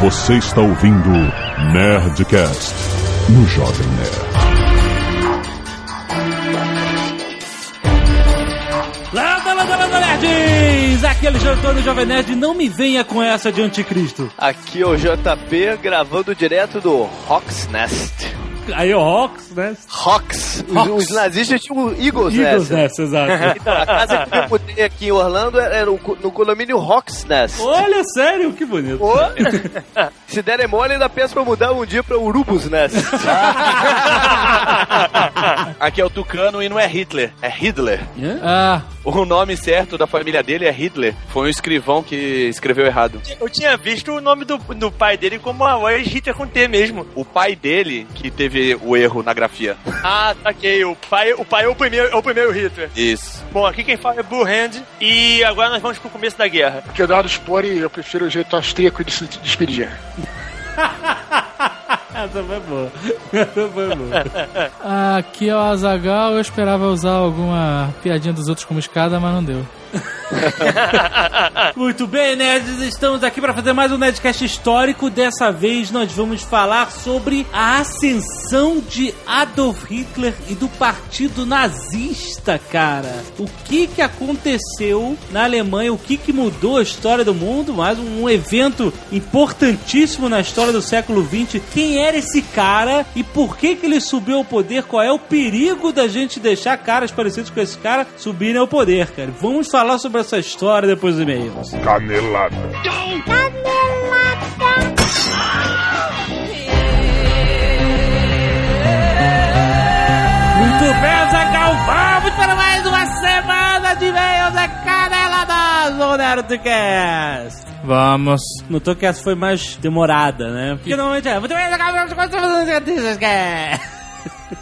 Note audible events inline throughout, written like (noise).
Você está ouvindo Nerdcast no Jovem Nerd. Landa, landa, landa, nerds! Aqui é Alexandre Antônio Jovem Nerd. Não me venha com essa de anticristo. Aqui é o JP gravando direto do Hawks Nest. Aí o Hawks, né? Hawks. Os, Hawks. os nazistas tinham Eagles, Eagles Nest. nessa, exato. (laughs) Então, a casa que eu mudei aqui em Orlando era no, no condomínio Hawks Nest. Olha, sério, que bonito. Ô, (laughs) Se derem mole, ainda penso pra mudar um dia pra Urubus Nest. (laughs) Aqui é o Tucano e não é Hitler, é Hitler. Ah, O nome certo da família dele é Hitler. Foi um escrivão que escreveu errado. Eu tinha visto o nome do, do pai dele como a voz Hitler com T mesmo. O pai dele que teve o erro na grafia. Ah, saquei. O pai, o pai é o primeiro, é o primeiro Hitler. Isso. Bom, aqui quem fala é Blue Hand e agora nós vamos pro começo da guerra. Que Eduardo Spore, eu prefiro o jeito austríaco de se despedir. (laughs) Essa foi boa. Essa foi boa. aqui é o Azagal. Eu esperava usar alguma piadinha dos outros como escada, mas não deu. (laughs) Muito bem, nerds, estamos aqui para fazer mais um Nerdcast histórico. Dessa vez nós vamos falar sobre a ascensão de Adolf Hitler e do partido nazista, cara. O que que aconteceu na Alemanha, o que que mudou a história do mundo, mais um evento importantíssimo na história do século XX. Quem era esse cara e por que que ele subiu ao poder? Qual é o perigo da gente deixar caras parecidos com esse cara subirem ao poder, cara? Vamos falar sobre essa história depois dos e-mails. Canelada. Muito bem, Zagal, vamos para mais uma semana de e-mails da Canela do Nerdcast. Vamos. Notou que essa foi mais demorada, né? Porque normalmente é. Muito bem, Zagal, vamos para mais uma Nerdcast.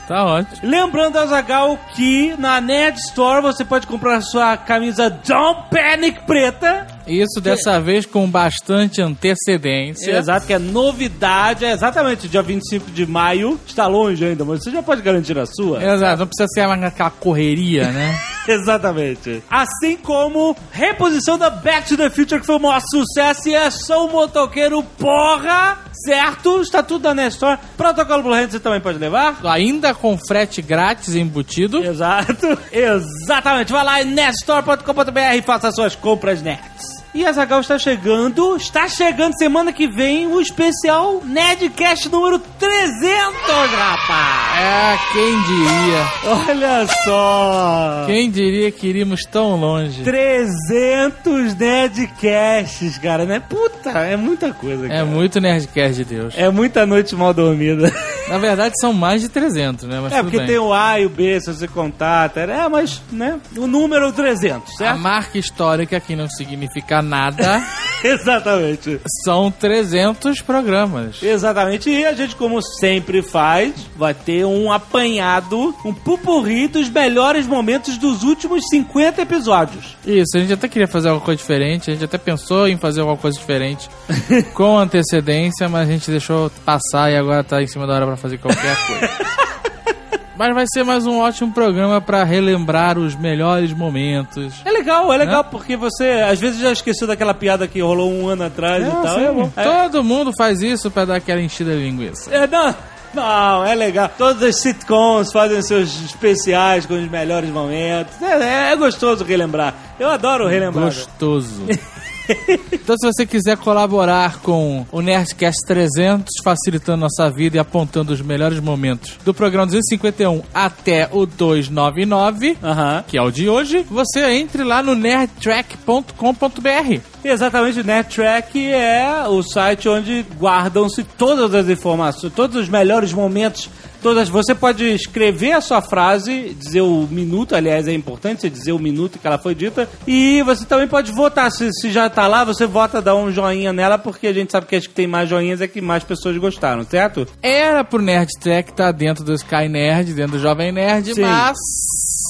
Tá ótimo. Lembrando, Azagal, que na Nerd Store você pode comprar sua camisa Don't Panic preta. Isso dessa vez com bastante antecedência. Exato, que é novidade. É exatamente dia 25 de maio. Está longe ainda, mas você já pode garantir a sua. Exato, não precisa ser aquela correria, né? (laughs) (laughs) Exatamente. Assim como reposição da Back to the Future, que foi o maior sucesso, e é só um motoqueiro porra, certo? Está tudo na Nestor. Protocolo Blue Hand você também pode levar. Ainda com frete grátis embutido. Exato. (laughs) Exatamente. Vai lá em nestore.com.br e faça suas compras nets. E a Zagal está chegando, está chegando semana que vem o especial Nerdcast número 300, rapaz! É, quem diria? Olha só! Quem diria que iríamos tão longe? 300 Nerdcasts, cara, né? Puta, é muita coisa, cara. É muito Nerdcast de Deus. É muita noite mal dormida. (laughs) Na verdade, são mais de 300, né? Mas É, porque bem. tem o A e o B, se você contar. É, mas, né? O número 300, A certo? marca histórica, que não significa nada, (laughs) (laughs) Exatamente. são 300 programas. Exatamente. E a gente, como sempre faz, vai ter um apanhado, um pupurri dos melhores momentos dos últimos 50 episódios. Isso, a gente até queria fazer alguma coisa diferente, a gente até pensou em fazer alguma coisa diferente (laughs) com antecedência, mas a gente deixou passar e agora tá em cima da hora pra fazer qualquer coisa. (laughs) Mas vai ser mais um ótimo programa pra relembrar os melhores momentos. É legal, é legal, porque você às vezes já esqueceu daquela piada que rolou um ano atrás e tal. sim, É. É, Todo mundo faz isso pra dar aquela enchida de linguiça. é, não, não, é legal. Todas as sitcoms fazem seus especiais com os melhores momentos. É, é gostoso relembrar. Eu adoro relembrar. Gostoso. (laughs) Então, se você quiser colaborar com o Nerdcast 300, facilitando nossa vida e apontando os melhores momentos do programa 251 até o 299, Aham. que é o de hoje, você entre lá no nerdtrack.com.br. Exatamente, o NetTrack é o site onde guardam-se todas as informações, todos os melhores momentos. Todas, você pode escrever a sua frase, dizer o minuto, aliás, é importante você dizer o minuto que ela foi dita, e você também pode votar. Se, se já tá lá, você vota, dá um joinha nela, porque a gente sabe que as que tem mais joinhas é que mais pessoas gostaram, certo? Era pro Nerdtrack estar dentro do Sky Nerd, dentro do Jovem Nerd, Sim. mas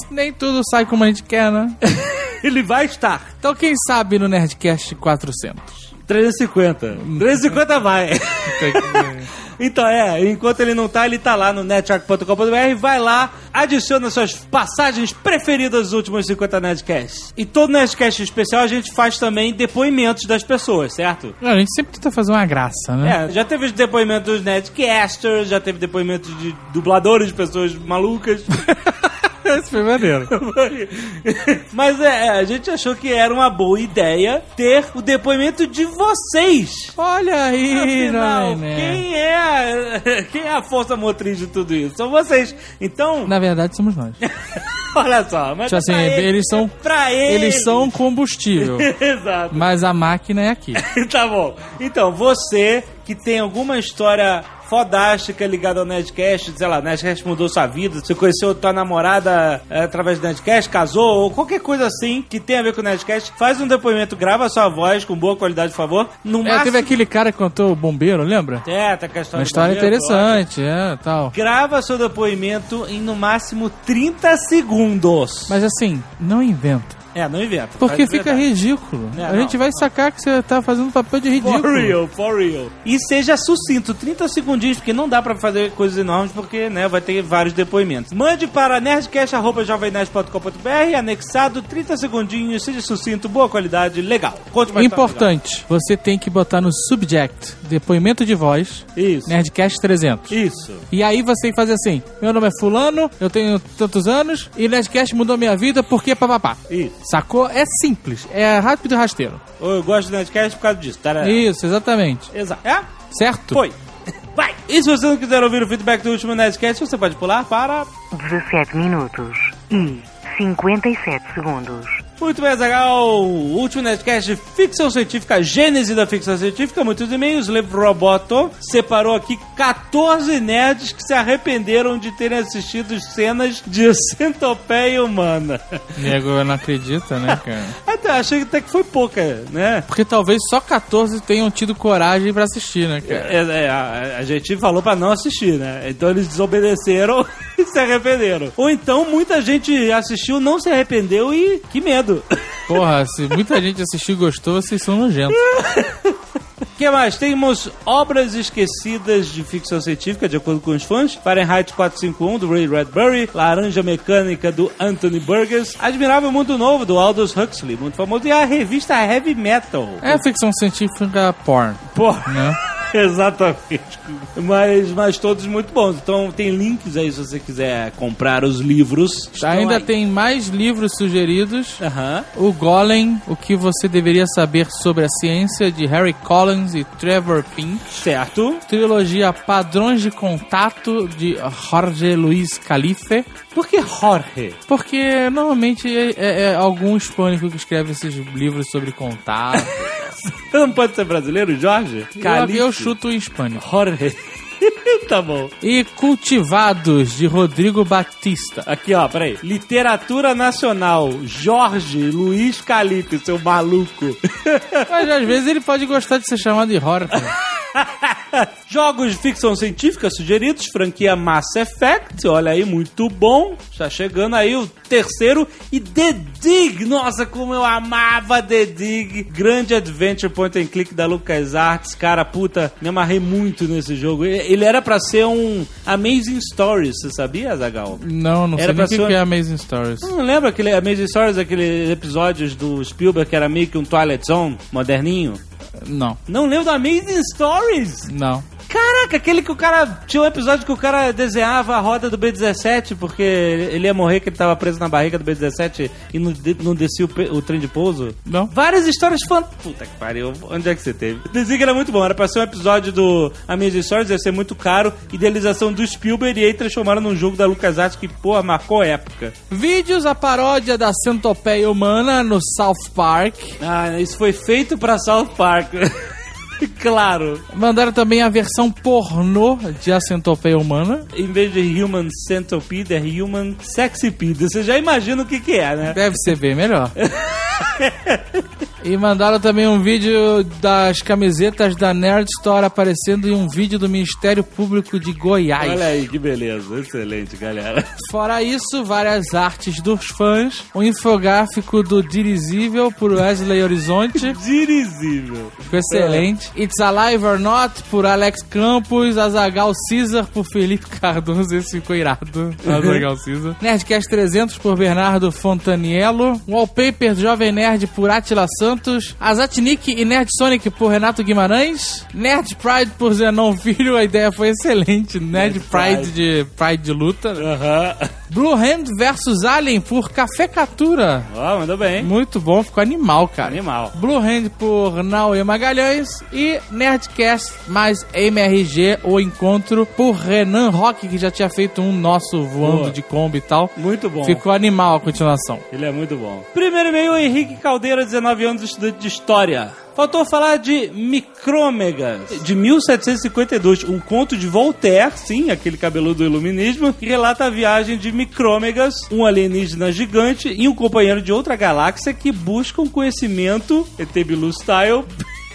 nem tudo sai como a gente quer, né? (laughs) Ele vai estar. Então quem sabe no Nerdcast 400? 350. 350 vai. (laughs) Então é, enquanto ele não tá, ele tá lá no network.com.br, vai lá, adiciona suas passagens preferidas dos últimos 50 Nerdcasts. E todo Nerdcast especial a gente faz também depoimentos das pessoas, certo? Não, a gente sempre tenta fazer uma graça, né? É, já teve os depoimentos dos Nerdcasters, já teve depoimentos de dubladores de pessoas malucas. (laughs) (laughs) Esse foi maneiro. (laughs) Mas é, a gente achou que era uma boa ideia ter o depoimento de vocês. Olha aí, Afinal, Jovem Nerd. quem é, (laughs) quem é a força motriz de tudo isso? São vocês. Então, Na verdade, somos nós. olha só. Mas Tipo é assim, pra eles são- é pra eles. Eles são combustível, Exato. mas a máquina é aqui. tá bom. Então, você que tem alguma história fodástica ligada ao Nerdcast, sei lá, Nerdcast mudou sua vida, você conheceu tua namorada é, através do Nerdcast, casou, ou qualquer coisa assim que tenha a ver com o Nerdcast, faz um depoimento, grava sua voz com boa qualidade, por favor. No É, máximo... teve aquele cara que contou o bombeiro, lembra? É, tá com a história Uma história bombeiro, interessante, é, tal. Grava seu depoimento em no máximo 30 segundos. Mas assim, não inventa. É, não inventa. Porque fica verdade. ridículo. É, a não. gente vai sacar que você tá fazendo papel de ridículo. For real, for real. E seja sucinto, 30 segundinhos, porque não dá pra fazer coisas enormes, porque né, vai ter vários depoimentos. Mande para nerdcast.jovemnerd.com.br, anexado, 30 segundinhos, seja sucinto, boa qualidade, legal. Conte mais Importante, você tem que botar no subject, depoimento de voz, Isso. Nerdcast 300. Isso. E aí você fazer assim: meu nome é Fulano, eu tenho tantos anos, e Nerdcast mudou minha vida porque papapá. Isso. Sacou? É simples, é rápido e rasteiro. Eu gosto do Nerdcast por causa disso, tá? Isso, exatamente. Exato. É? Certo? Foi. Vai! E se você não quiser ouvir o feedback do último Nerdcast, você pode pular para 17 minutos e 57 segundos. Muito bem, Zagal. Último Nerdcast Ficção Científica, Gênese da Ficção Científica, muitos e-mails. Levo Roboto separou aqui 14 nerds que se arrependeram de terem assistido cenas de centopeia humana. Nego não acredita, né, (laughs) cara? Até achei até que foi pouca, né? Porque talvez só 14 tenham tido coragem pra assistir, né, cara? É, é, a, a gente falou pra não assistir, né? Então eles desobedeceram (laughs) e se arrependeram. Ou então muita gente assistiu, não se arrependeu e que medo. Porra, se muita gente assistiu e gostou, vocês são nojentos. O que mais? Temos obras esquecidas de ficção científica, de acordo com os fãs. Fahrenheit 451, do Ray Bradbury. Laranja Mecânica, do Anthony Burgess. Admirável Mundo Novo, do Aldous Huxley, muito famoso. E a revista Heavy Metal. É ficção científica porn, Pô, né? (laughs) exatamente. Mas, mas todos muito bons. Então tem links aí se você quiser comprar os livros. Estão Ainda aí. tem mais livros sugeridos. O Golem, o que você deveria saber sobre a ciência, de Harry Collins e Trevor Pink. Certo. Trilogia Padrões de Contato, de Jorge Luiz Calife. Por que Jorge? Porque normalmente é, é- é algum hispânico que escreve esses livros sobre contato. (laughs) Você não pode ser brasileiro, Jorge? eu, eu chuto em hispânico. Jorge. (laughs) tá bom. E Cultivados, de Rodrigo Batista. Aqui, ó, peraí. Literatura Nacional, Jorge Luiz Calipe, seu maluco. (laughs) Mas às vezes ele pode gostar de ser chamado de Jorge. (laughs) Jogos de ficção científica sugeridos, franquia Mass Effect, olha aí, muito bom. Está chegando aí o terceiro. E The Dig, nossa, como eu amava The Dig. Grande adventure point and click da LucasArts. Cara, puta, me amarrei muito nesse jogo. Ele era pra ser um Amazing Stories, você sabia, Zagal? Não, não Era sei nem o que, ser- que é Amazing Stories. Não lembra aquele Amazing Stories, aqueles episódios do Spielberg que era meio que um Twilight Zone moderninho? Não, Não lembro do Amazing Stories? não. Caraca, aquele que o cara. Tinha um episódio que o cara desenhava a roda do B-17 porque ele ia morrer, que ele tava preso na barriga do B-17 e não, não descia o, o trem de pouso. Não. Várias histórias fantásticas. Puta que pariu, onde é que você teve? O desenho era muito bom, era pra ser um episódio do Amazing Stories, ia ser muito caro. Idealização do Spielberg e aí transformaram num jogo da LucasArts que, porra, marcou época. Vídeos, a paródia da centopeia humana no South Park. Ah, isso foi feito pra South Park. (laughs) (laughs) claro. Mandaram também a versão pornô de A Centopeia Humana. Em vez de Human Centipede, é Human Sexipede. Você já imagina o que que é, né? Deve ser bem melhor. (laughs) E mandaram também um vídeo das camisetas da Nerd Store aparecendo em um vídeo do Ministério Público de Goiás. Olha aí, que beleza. Excelente, galera. Fora isso, várias artes dos fãs, um infográfico do Dirigível por Wesley Horizonte, (laughs) Dirigível. ficou It's Alive or Not por Alex Campos, Azagal Caesar por Felipe Cardoso, esse ficou irado. Azagal Caesar. Nerdcast 300 por Bernardo Fontaniello, Wallpaper do Jovem Nerd por Atila Santos, Azatnik e Nerd Sonic por Renato Guimarães, Nerd Pride por Zenon Filho, a ideia foi excelente. Nerd, Pride, de Pride de luta. Aham. Blue Hand versus Alien por Café Catura. Ó, mandou bem. Muito bom, ficou animal, cara. Animal. Blue Hand por Naue Magalhães e Nerdcast mais MRG, o encontro por Renan Rock, que já tinha feito um nosso voando Boa. de Kombi e tal. Muito bom. Ficou animal a continuação. Ele é muito bom. Primeiro e-mail, Henrique Caldeira, 19 anos, estudante de História. Faltou falar de Micrômegas, de 1752, um conto de Voltaire, sim, aquele cabeludo do iluminismo, que relata a viagem de Micrômegas, um alienígena gigante e um companheiro de outra galáxia que buscam conhecimento, ET Bilu style,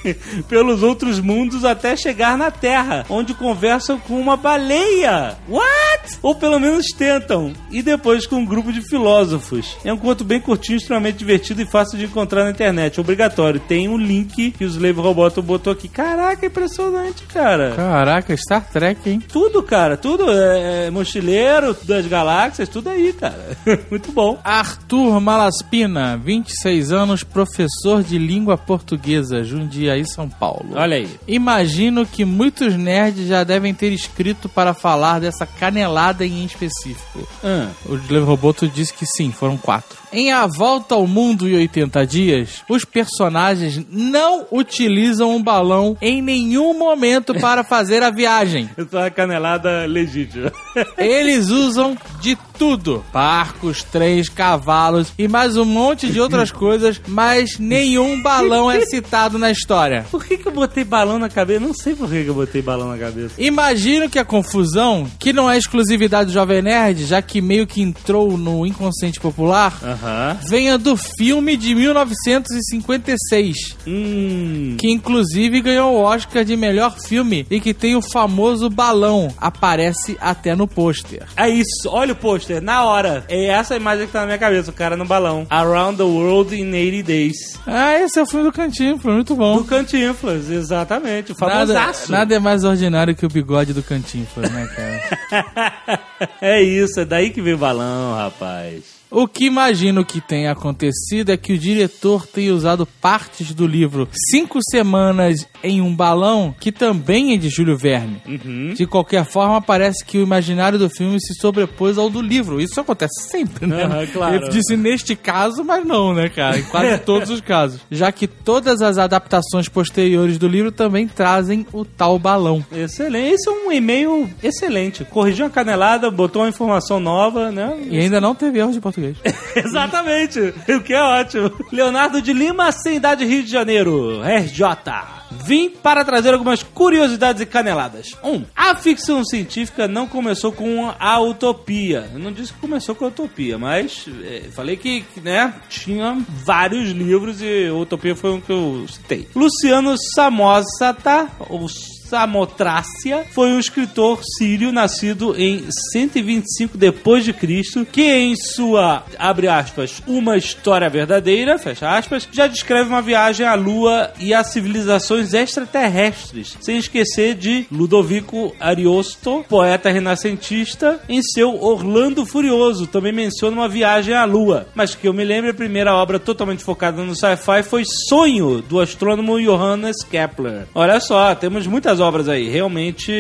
(laughs) pelos outros mundos até chegar na Terra, onde conversam com uma baleia. What? Ou pelo menos tentam. E depois com um grupo de filósofos. É um conto bem curtinho, extremamente divertido e fácil de encontrar na internet. Obrigatório. Tem um link que o Slave Roboto botou aqui. Caraca, impressionante, cara. Caraca, Star Trek, hein? Tudo, cara, tudo. É, é mochileiro das galáxias, tudo aí, cara. (laughs) Muito bom. Arthur Malaspina, 26 anos, professor de língua portuguesa, Jundiaí, São Paulo. Olha aí. Imagino que muitos nerds já devem ter escrito para falar dessa canelada em específico. Ah, O Roboto disse que sim, foram quatro. Em A Volta ao Mundo em 80 Dias, os personagens não utilizam um balão em nenhum momento para fazer a viagem. (laughs) essa é uma canelada legítima. (laughs) Eles usam de tudo: barcos, trens, cavalos e mais um monte de outras (laughs) coisas, mas nenhum balão é citado na história. Por que, que eu botei balão na cabeça? Não sei por que, que eu botei balão na cabeça. Imagino que a confusão, que não é exclusividade do Jovem Nerd, já que meio que entrou no inconsciente popular, Aham. venha do filme de 1956, Hum. que inclusive ganhou o Oscar de melhor filme e que tem o famoso balão, aparece até no pôster. É isso, olha o pôster, na hora. É essa imagem que tá na minha cabeça, o cara no balão. Around the World in 80 Days. Ah, esse é o filme do Cantinho, foi muito bom. Do Cantinflas, exatamente, o Nada, famosaço. nada é mais ordinário que o bigode do Cantinflas, né, cara? (laughs) é isso, é daí que vem o balão, rapaz. O que imagino que tenha acontecido é que o diretor tenha usado partes do livro Cinco Semanas em um Balão, que também é de Júlio Verne. Uhum. De qualquer forma, parece que o imaginário do filme se sobrepôs ao do livro. Isso acontece sempre, né? Aham, claro. Ele disse neste caso, mas não, né, cara? Em quase (laughs) todos os casos. Já que todas as adaptações posteriores do livro também trazem o tal balão. Excelente, esse é um e-mail excelente. Corrigiu uma canelada, botou uma informação nova, né? E ainda não teve erro de português. (laughs) Exatamente, o que é ótimo. Leonardo de Lima, Cidade Rio de Janeiro, RJ. Vim para trazer algumas curiosidades e caneladas. 1. Um, a ficção científica não começou com a utopia. Eu não disse que começou com a utopia, mas é, falei que, que, né, tinha vários livros e a utopia foi um que eu citei. Luciano Samosata, ou Samotrácia foi um escritor sírio nascido em 125 depois de Cristo, que em sua abre aspas uma história verdadeira fecha aspas já descreve uma viagem à Lua e a civilizações extraterrestres, sem esquecer de Ludovico Ariosto, poeta renascentista, em seu Orlando Furioso também menciona uma viagem à Lua, mas que eu me lembro a primeira obra totalmente focada no sci-fi foi Sonho do astrônomo Johannes Kepler. Olha só, temos muitas obras aí. Realmente.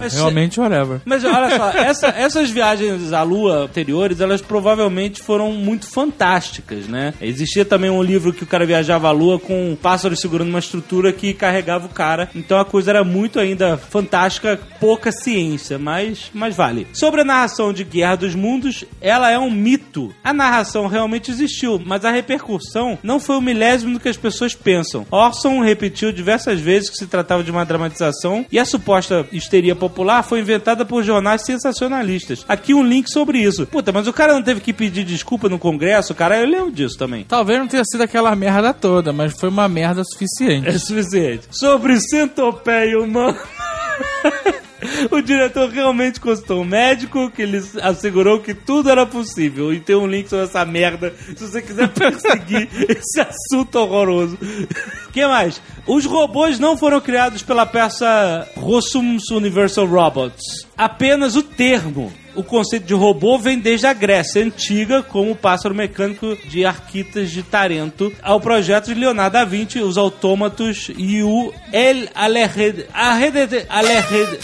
Mas, Realmente, whatever. mas olha só, (laughs) essa- essas viagens à Lua anteriores, elas provavelmente foram muito fantásticas, né? Existia também um livro que o cara viajava à Lua com pássaros segurando uma estrutura que carregava o cara. Então a coisa era muito ainda fantástica, pouca ciência, mas, mas vale. Sobre a narração de Guerra dos Mundos, ela é um mito. A narração realmente existiu, mas a repercussão não foi o milésimo do que as pessoas pensam. Orson repetiu diversas vezes que se tratava de uma dramatização e a suposta histeria popular foi inventada por jornais sensacionalistas. Aqui um link sobre isso. Puta, mas o cara não teve que pedir desculpa no Congresso, cara, eu lembro disso também. Talvez não tenha sido aquela merda toda, mas foi uma merda suficiente. É suficiente. Sobre centopeia humana. (laughs) (laughs) O diretor realmente consultou um médico que ele assegurou que tudo era possível. E tem um link sobre essa merda se você quiser (laughs) perseguir esse assunto horroroso. O (laughs) que mais? Os robôs não foram criados pela peça Rossum's Universal Robots. Apenas o termo. O conceito de robô vem desde a Grécia Antiga, como o pássaro mecânico de Arquitas de Tarento, ao projeto de Leonardo da Vinci, os autômatos e o El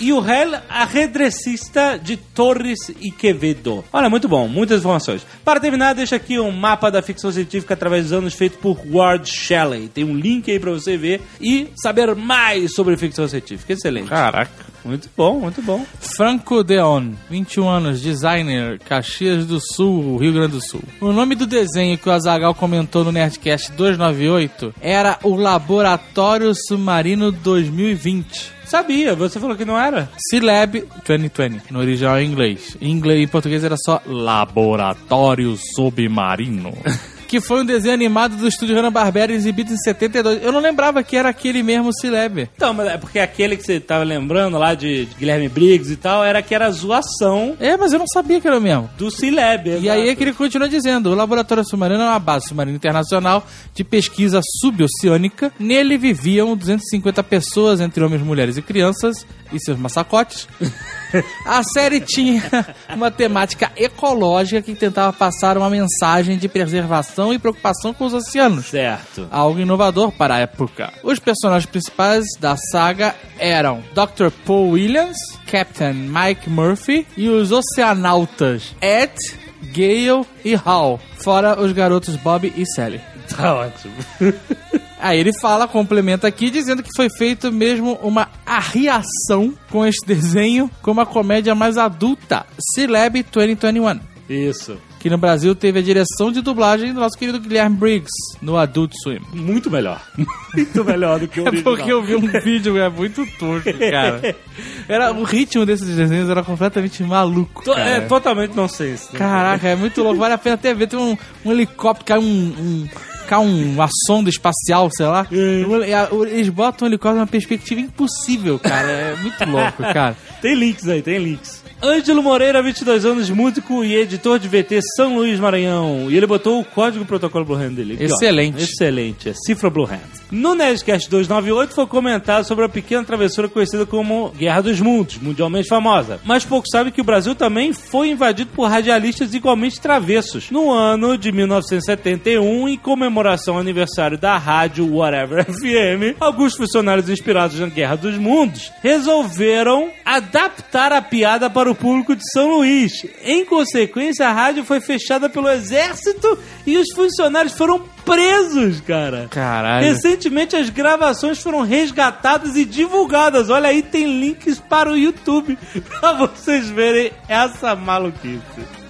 e o El Arredrecista de Torres e Quevedo. Olha, muito bom, muitas informações. Para terminar, deixa aqui um mapa da ficção científica através dos anos feito por Ward Shelley. Tem um link aí pra você ver e saber mais sobre ficção científica. Excelente. Caraca. Muito bom, muito bom. Franco Deon, 21 anos, designer, Caxias do Sul, Rio Grande do Sul. O nome do desenho que o Azagal comentou no Nerdcast 298 era o Laboratório Submarino 2020. Sabia, você falou que não era? Cilab 2020, no original em inglês. Em inglês em português era só Laboratório Submarino. (laughs) que foi um desenho animado do estúdio Hanna-Barbera exibido em 72. Eu não lembrava que era aquele mesmo Cilab. Então, mas é porque aquele que você tava lembrando lá de, de Guilherme Briggs e tal, era que era zoação É, mas eu não sabia que era o mesmo. do C-Lab. E aí é que ele continua dizendo: o Laboratório Submarino é uma base submarina internacional de pesquisa suboceânica. Nele viviam 250 pessoas, entre homens, mulheres e crianças, e seus massacotes. (laughs) A série tinha uma temática ecológica que tentava passar uma mensagem de preservação e preocupação com os oceanos. Certo. Algo inovador para a época. Os personagens principais da saga eram Dr. Paul Williams, Captain Mike Murphy e os oceanautas Ed, Gale e Hal, fora os garotos Bob e Sally. Tá ótimo. (laughs) Aí ele fala, complementa aqui, dizendo que foi feito mesmo uma arriação com este desenho com uma comédia mais adulta, Celeb 2021. Isso. Que no Brasil teve a direção de dublagem do nosso querido Guilherme Briggs, no Adult Swim. Muito melhor. Muito melhor do que o (laughs) É original. porque eu vi um vídeo, é muito tosco, cara. Era, o ritmo desses desenhos era completamente maluco. To- cara. É totalmente nonsense. né? Caraca, é muito louco. Vale a pena até ver. Tem um, um helicóptero, cai um. um cai um, uma sonda espacial, sei lá. É. Eles botam o helicóptero numa perspectiva impossível, cara. É muito louco, cara. Tem links aí, tem links. Ângelo Moreira, 22 anos, músico e editor de VT São Luís, Maranhão. E ele botou o código protocolo Blue Hand dele. Aqui, ó. Excelente. Excelente, é cifra Blue Hand. No Nerdcast 298 foi comentado sobre a pequena travessura conhecida como Guerra dos Mundos, mundialmente famosa. Mas pouco sabe que o Brasil também foi invadido por radialistas igualmente travessos. No ano de 1971, em comemoração ao aniversário da rádio Whatever (laughs) FM, alguns funcionários inspirados na Guerra dos Mundos resolveram adaptar a piada para o público de São Luís. Em consequência, a rádio foi fechada pelo exército e os funcionários foram presos, cara. Caralho. Recentemente as gravações foram resgatadas e divulgadas. Olha aí, tem links para o YouTube (laughs) pra vocês verem essa maluquice.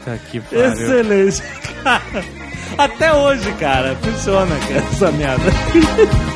Tá que pariu. Excelente, (laughs) cara. Até hoje, cara, funciona cara, essa merda. (laughs)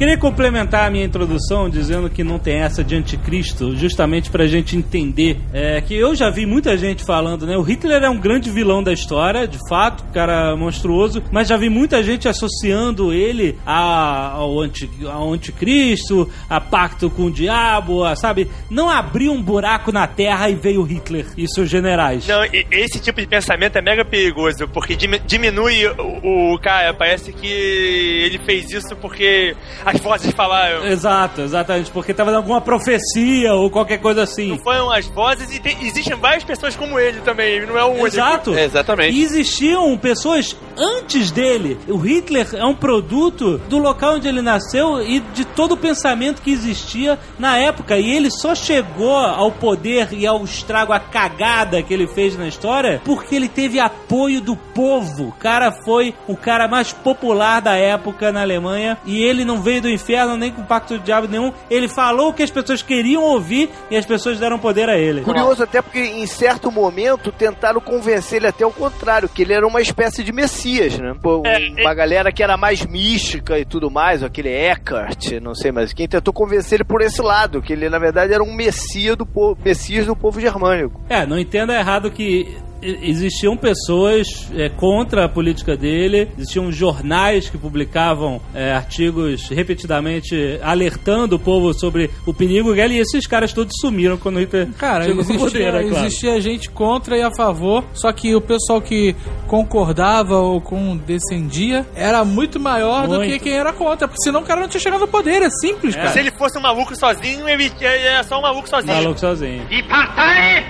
Queria complementar a minha introdução dizendo que não tem essa de anticristo, justamente pra gente entender é, que eu já vi muita gente falando, né? O Hitler é um grande vilão da história, de fato, cara monstruoso, mas já vi muita gente associando ele a- ao, anti, ao anticristo, a pacto com o diabo, a, sabe? Não abriu um buraco na terra e veio Hitler e seus generais. Não, esse tipo de pensamento é mega perigoso, porque dimi- diminui o, o cara. Parece que ele fez isso porque. As vozes falaram. Exato, exatamente, porque tava dando alguma profecia ou qualquer coisa assim. Não foram as vozes e tem- existem várias pessoas como ele também, ele não é o único. Exato. É, exatamente. E existiam pessoas antes dele. O Hitler é um produto do local onde ele nasceu e de todo o pensamento que existia na época. E ele só chegou ao poder e ao estrago, a cagada que ele fez na história, porque ele teve apoio do povo. O cara foi o cara mais popular da época na Alemanha e ele não veio do inferno nem com pacto de diabo nenhum. Ele falou o que as pessoas queriam ouvir e as pessoas deram poder a ele. Curioso até porque em certo momento tentaram convencer ele até o contrário, que ele era uma espécie de messias, né? Pô, É, uma galera que era mais mística e tudo mais, aquele Eckhart, não sei mais quem, tentou convencer ele por esse lado, que ele na verdade era um messias do povo, messias do povo germânico. É, não entenda errado que existiam pessoas é, contra a política dele, existiam jornais que publicavam é, artigos repetidamente alertando o povo sobre o perigo dele, e esses caras todos sumiram quando o Hitler Cara, chegou existia, poder, é claro. existia gente contra e a favor, só que o pessoal que concordava ou com descendia era muito maior do Muito. que quem era contra, porque senão o cara não tinha chegado ao poder, é simples, cara. Se ele fosse um maluco sozinho, ele é só um maluco sozinho. Maluco sozinho. Die Partei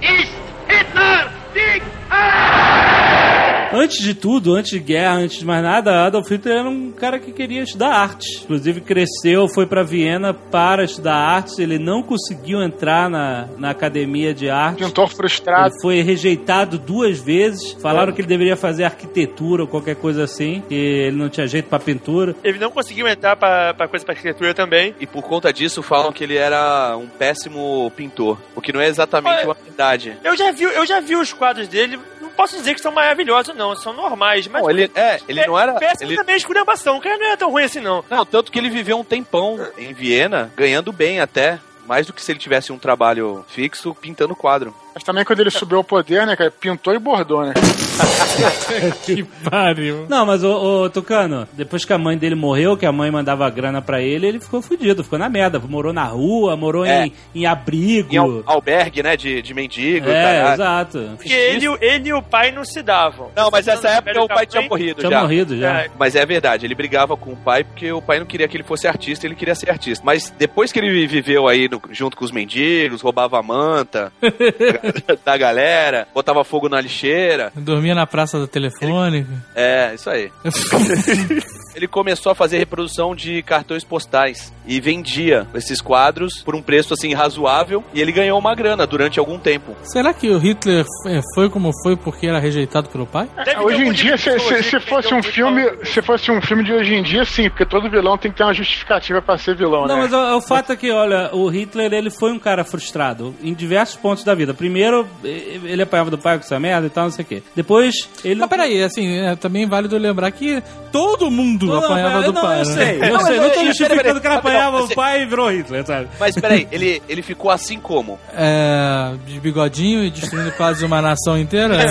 ist Hitler! Sieg! Antes de tudo, antes de guerra, antes de mais nada, Adolf Hitler era um cara que queria estudar arte. Inclusive cresceu, foi para Viena para estudar arte. Ele não conseguiu entrar na, na academia de arte. Pintor frustrado. Ele foi rejeitado duas vezes. Falaram que ele deveria fazer arquitetura ou qualquer coisa assim, que ele não tinha jeito pra pintura. Ele não conseguiu entrar pra, pra coisa pra arquitetura também. E por conta disso falam que ele era um péssimo pintor. O que não é exatamente Olha- uma verdade. Eu já vi, eu já vi os quadros dele, posso dizer que são maravilhosos, não, são normais, mas. Não, ele, é, ele não era. Péssimo Ele, também é esculhambação, o cara não é tão ruim assim, não. não, tanto que ele viveu um tempão em Viena, ganhando bem até. Mais do que se ele tivesse um trabalho fixo pintando quadro. Mas também quando ele subiu ao poder, né, cara, pintou e bordou, né? (laughs) Que pariu. Não, mas o, o Tucano, depois que a mãe dele morreu, que a mãe mandava grana pra ele, ele ficou fudido, ficou na merda. Morou na rua, morou É. em, em abrigo. Em al- albergue, né, de, de mendigo. é, caralho. exato. Porque ele, ele e o pai não se davam. Não, mas nessa época o pai tinha morrido Tinha já. morrido já. É, Mas é verdade, ele brigava com o pai porque o pai não queria que ele fosse artista, ele queria ser artista. Mas depois que ele viveu aí no- junto com os mendigos, roubava a manta (laughs) (laughs) da galera, botava fogo na lixeira, Dormia na praça do telefônico. é, isso aí. (laughs) ele começou a fazer reprodução de cartões postais e vendia esses quadros por um preço assim razoável e ele ganhou uma grana durante algum tempo. Será que o Hitler é, foi como foi porque era rejeitado pelo pai? deve ter Hoje em dia, se, pessoas se- se que fosse um filme, se fosse um filme de hoje em dia, sim, porque todo vilão tem que ter uma justificativa pra ser vilão, Não, né? mas o, o fato é que, olha, o Hitler, ele foi um cara frustrado em diversos pontos da vida. Primeiro, e- ele apanhava do pai com essa merda e tal, não sei o quê. Depois, ele... Mas peraí, assim, é também válido lembrar que todo mundo Não, apanhava do não, pai, eu né? sei, eu Não, sei. mas Não tô justificando que ele apanhava o pai e virou Hitler, sabe? Mas peraí, ele, ele ficou assim como? É, de bigodinho e destruindo quase uma nação inteira. (laughs)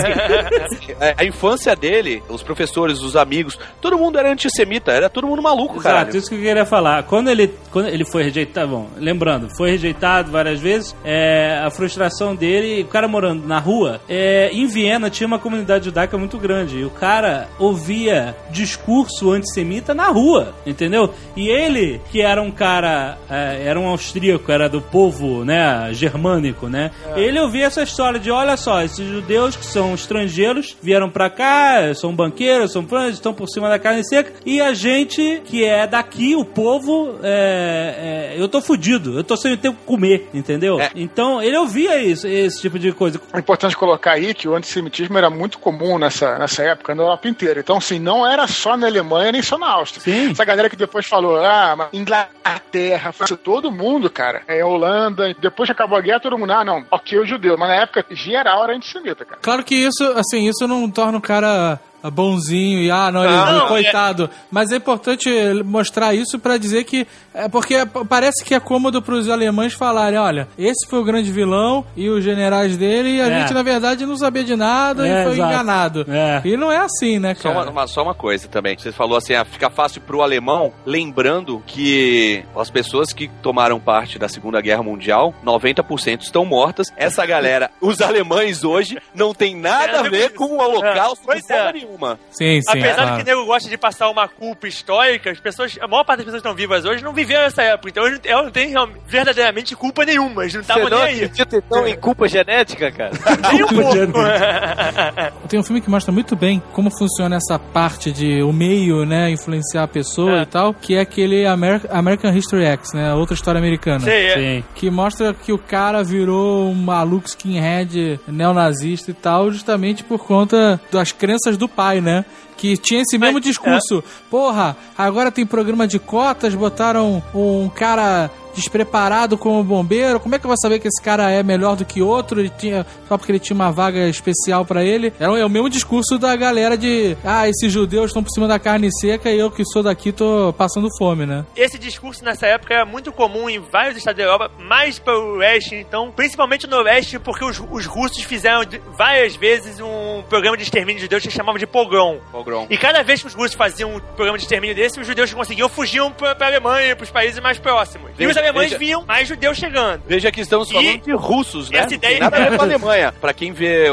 É, A infância dele, os professores, os amigos, todo mundo era antissemita, era todo mundo maluco, cara. Exato, isso que eu queria falar. Quando ele, quando ele foi rejeitado, bom, lembrando, foi rejeitado várias vezes, é, a frustração dele, o cara morando na rua, é, em Viena tinha uma comunidade judaica muito grande, e o cara ouvia discurso antissemita na rua, entendeu? E ele, que era um cara, é, era um austríaco, era do povo, né, germânico, né? Ele ouvia essa história de, olha só, esses judeus que são estrangeiros, vieram pra cá, são banqueiros, são fãs, estão por cima da carne seca, e a gente que é daqui, o povo, é, é, eu tô fudido, eu tô sem ter o que comer, entendeu? É. Então, ele ouvia isso, esse tipo de coisa. É importante colocar aí que o antissemitismo era muito comum nessa, nessa época na Europa inteira. Então, assim, não era só na Alemanha nem só na Áustria. Sim. Essa galera que depois falou, ah, mas Inglaterra, França, todo mundo, cara. É Holanda. Depois que acabou a guerra, todo mundo, ah, não, ok, o judeu. Mas na época, geral era antissemita, cara. Claro que isso, assim, isso não torna o cara bonzinho e ah, não, ele Não, é coitado. Mas é importante mostrar isso pra dizer que é porque p- parece que é cômodo pros alemães falarem, olha, esse foi o grande vilão e os generais dele e a É. gente na verdade não sabia de nada É, e foi exato. enganado. É. E não é assim, né, Só cara? uma, uma- só uma coisa também. Você falou assim, ah, fica fácil pro alemão, lembrando que as pessoas que tomaram parte da Segunda Guerra Mundial, 90% estão mortas. Essa galera, os alemães hoje, não tem nada a ver com o holocausto Pois é. Nenhuma. uma. Sim, sim. Apesar claro. de que o nego gosta de passar uma culpa histórica, as pessoas, a maior parte das pessoas que estão vivas hoje não viveram essa época. Então eles não- elas não têm verdadeiramente culpa nenhuma. Eles não estavam nem aí. então em culpa genética, cara? (laughs) Nem um pouco. Tem um filme que mostra muito bem como funciona essa parte de o meio, né, influenciar a pessoa É. e tal, que é aquele Amer- American History X, né, outra história americana. Sei, é. Sim. Que mostra que o cara virou um maluco skinhead neonazista e tal, justamente por conta das crenças do pai, né? Que tinha esse mesmo Mas, discurso. Porra, agora tem programa de cotas, botaram um cara despreparado como bombeiro. Como é que eu vou saber que esse cara é melhor do que outro? Ele tinha, só porque ele tinha uma vaga especial pra ele. É, o- é o mesmo discurso da galera de ah, esses judeus estão por cima da carne seca e eu que sou daqui tô passando fome, né? Esse discurso nessa época era muito comum em vários estados da Europa, mais para o oeste, então, principalmente no oeste, porque os, os russos fizeram várias vezes um programa de extermínio de judeus que chamavam de pogrom. Pogrom. E cada vez que os russos faziam um programa de extermínio desse, os judeus que conseguiam fugiam pra, pra Alemanha, pros países mais próximos. e os alemães veja- viam mais judeus chegando. Veja que estamos falando E de russos, né? essa ideia- nada a ver com a Alemanha. Pra quem vê,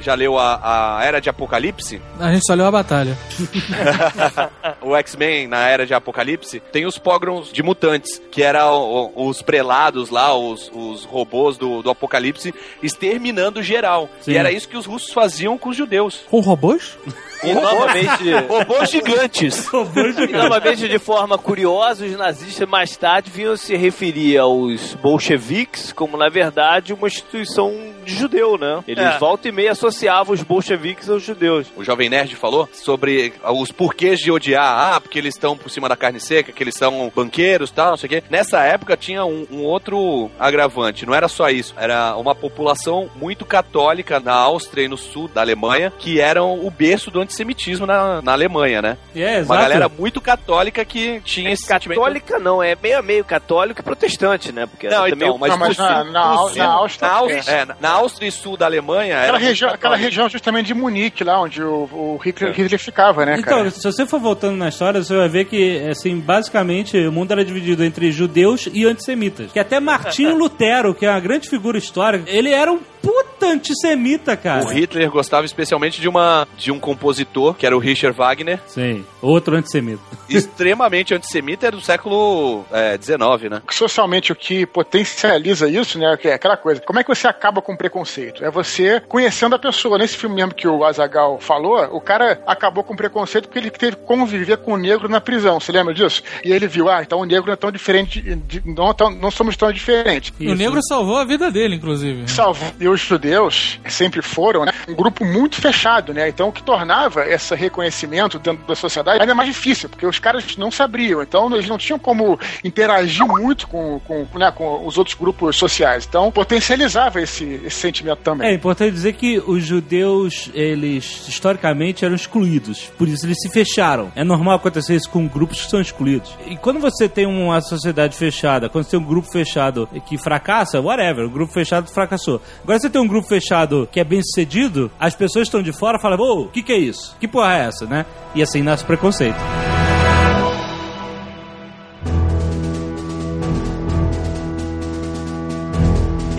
já leu a, a Era de Apocalipse, A gente só leu a batalha. (laughs) o X-Men na Era de Apocalipse, tem os pogroms de mutantes, que eram os prelados lá, os, os robôs do, do Apocalipse, exterminando geral. Sim. E era isso que os russos faziam com os judeus. Com robôs? (laughs) E novamente, Robôs gigantes. e novamente, de forma curiosa, os nazistas mais tarde vinham se referir aos bolcheviques como, na verdade, uma instituição de judeu, né? Eles É. volta e meia associavam os bolcheviques aos judeus. O Jovem Nerd falou sobre os porquês de odiar. Ah, porque eles estão por cima da carne seca, que eles são banqueiros tal, não sei o quê. Nessa época tinha um, um outro agravante. Não era só isso. Era uma população muito católica na Áustria e no sul da Alemanha, que eram o berço do antissemitismo na, na Alemanha, né? É, Uma exato. galera muito católica que tinha esse sentimento. Católica não, é meio a meio católico e protestante, né? Porque Não, também então, mas, Não, mas na- na Áustria- na Áustria, é, na- na Áustria e sul da Alemanha Aquela região, aquela região justamente de Munique, lá onde o, o Hitler, Hitler ficava, né, Então, cara? se você for voltando na história, você vai ver que, assim, basicamente, o mundo era dividido entre judeus e antissemitas. Que até Martinho (laughs) Lutero, que é uma grande figura histórica, ele era um puta antissemita, cara. O Hitler gostava especialmente de uma de um compositor, que era o Richard Wagner, Sim, outro antissemita. (laughs) extremamente antissemita, é do século XIX, né? Socialmente, o que potencializa isso, né, que é aquela coisa. Como é que você acaba com o preconceito? É você conhecendo a pessoa. Nesse filme mesmo que o Azagal falou, o cara acabou com preconceito porque ele teve que conviver com o negro na prisão. Você lembra disso? E ele viu, ah, então o negro não é tão diferente, de- não, tão- não somos tão diferentes. O negro salvou a vida dele, inclusive. Salvo. E os judeus sempre foram né, um grupo muito fechado, né? Então, o que tornava esse reconhecimento dentro da sociedade ainda mais difícil, porque os caras não se abriam. Então, eles não tinham como interagir muito com, com, né, com os outros grupos sociais. Então, potencializava esse, esse sentimento também. É importante dizer que os judeus, eles historicamente eram excluídos, por isso eles se fecharam. É normal acontecer isso com grupos que são excluídos. E quando você tem uma sociedade fechada, quando você tem um grupo fechado que fracassa, whatever, o grupo fechado fracassou. Agora você tem um grupo fechado que é bem sucedido, as pessoas estão de fora e falam, ô, o que, que é isso? Que porra é essa, né? E assim nasce preconceito.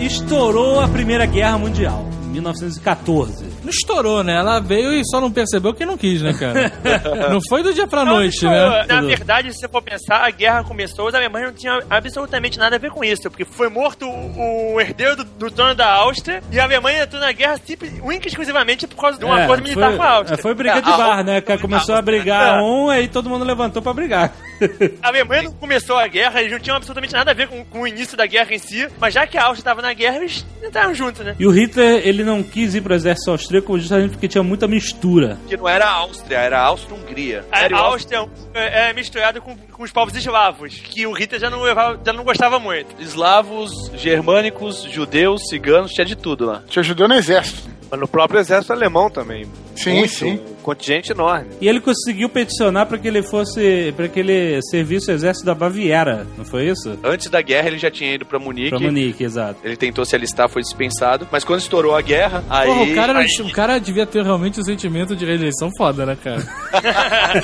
Estourou a Primeira Guerra Mundial, em 1914. Não estourou, né? Ela veio e só não percebeu que não quis, né, cara? (laughs) não foi do dia pra noite, Não, né? Na verdade, se você for pensar, a guerra começou, os alemães não tinham absolutamente nada a ver com isso, porque foi morto o, o herdeiro do, do trono da Áustria e a Alemanha entrou na guerra simples, única e exclusivamente por causa de um É, acordo militar foi, com a Áustria. é, Foi briga de É, a- bar, né? Que começou a brigar É. um, aí todo mundo levantou pra brigar. (laughs) A Alemanha não começou a guerra, eles não tinham absolutamente nada a ver com, com o início da guerra em si, mas já que a Áustria estava na guerra, eles entraram juntos, né? E o Hitler, ele não quis ir pro exército austríaco justamente porque tinha muita mistura. Que não era a Áustria, era a Áustria-Hungria. A, o Áustria é, é misturada com, com os povos eslavos, que o Hitler já não, já não gostava muito. Eslavos, germânicos, judeus, ciganos, tinha de tudo lá. Tinha judeu no exército. Mas no próprio exército alemão também. Sim, Muito, sim. Um contingente enorme. E ele conseguiu peticionar para que ele fosse, para que ele servisse o exército da Baviera, não foi isso? Antes da guerra ele já tinha ido pra Munique. Pra Munique, exato. Ele tentou se alistar, foi dispensado. Mas quando estourou a guerra, aí. Porra, o cara, aí- o cara devia ter realmente um sentimento de rejeição foda, né, cara? (laughs)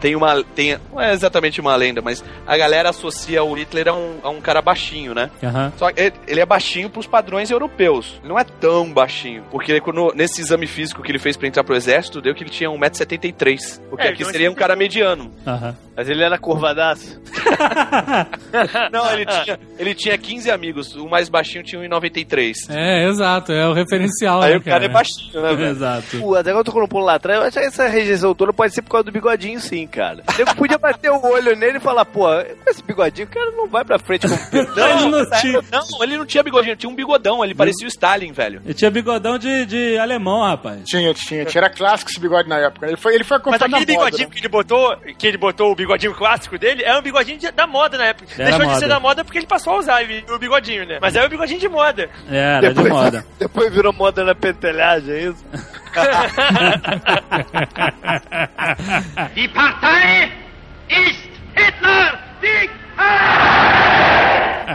tem uma. Tem, não é exatamente uma lenda, mas a galera associa o Hitler a um, a um cara baixinho, né? Aham. Só que ele, ele é baixinho pros padrões europeus. Ele não é tão baixinho. Porque quando, nesse exame físico que ele fez pra entrar pro exército, deu que ele tinha 1,73m. O que É, aqui então seria um cara mediano. Aham. Mas ele era curvadaço. (laughs) Não, ele tinha, ele tinha 15 amigos. O mais baixinho tinha 1,93. É, exato, é o referencial, Aí né, o cara é baixinho, né, velho? Exato. Pô, até quando eu tô com um pulo lá atrás, eu acho que essa rejeição toda pode ser por causa do bigodinho, sim, cara. Eu podia bater o olho nele e falar, pô, com esse bigodinho, o cara não vai pra frente como (laughs) Ele não tinha. Não, ele não tinha bigodinho, tinha um bigodão. Ele parecia o Stalin, velho. Ele tinha bigodão de, de alemão, rapaz. Tinha, tinha, tinha. Era clássico esse bigode na época. Ele foi, ele foi Mas aquele a moda, bigodinho né? que ele botou, que ele botou o bigodinho clássico dele, é um bigodinho de- da moda na época. Era Deixou moda. de ser da moda porque ele passou a usar o bigodinho, né? Mas é o bigodinho de moda. É, era de moda. (laughs) Depois virou moda na pentelhagem, é isso? (laughs) (laughs) Die Partei ist Hitler! Sieg!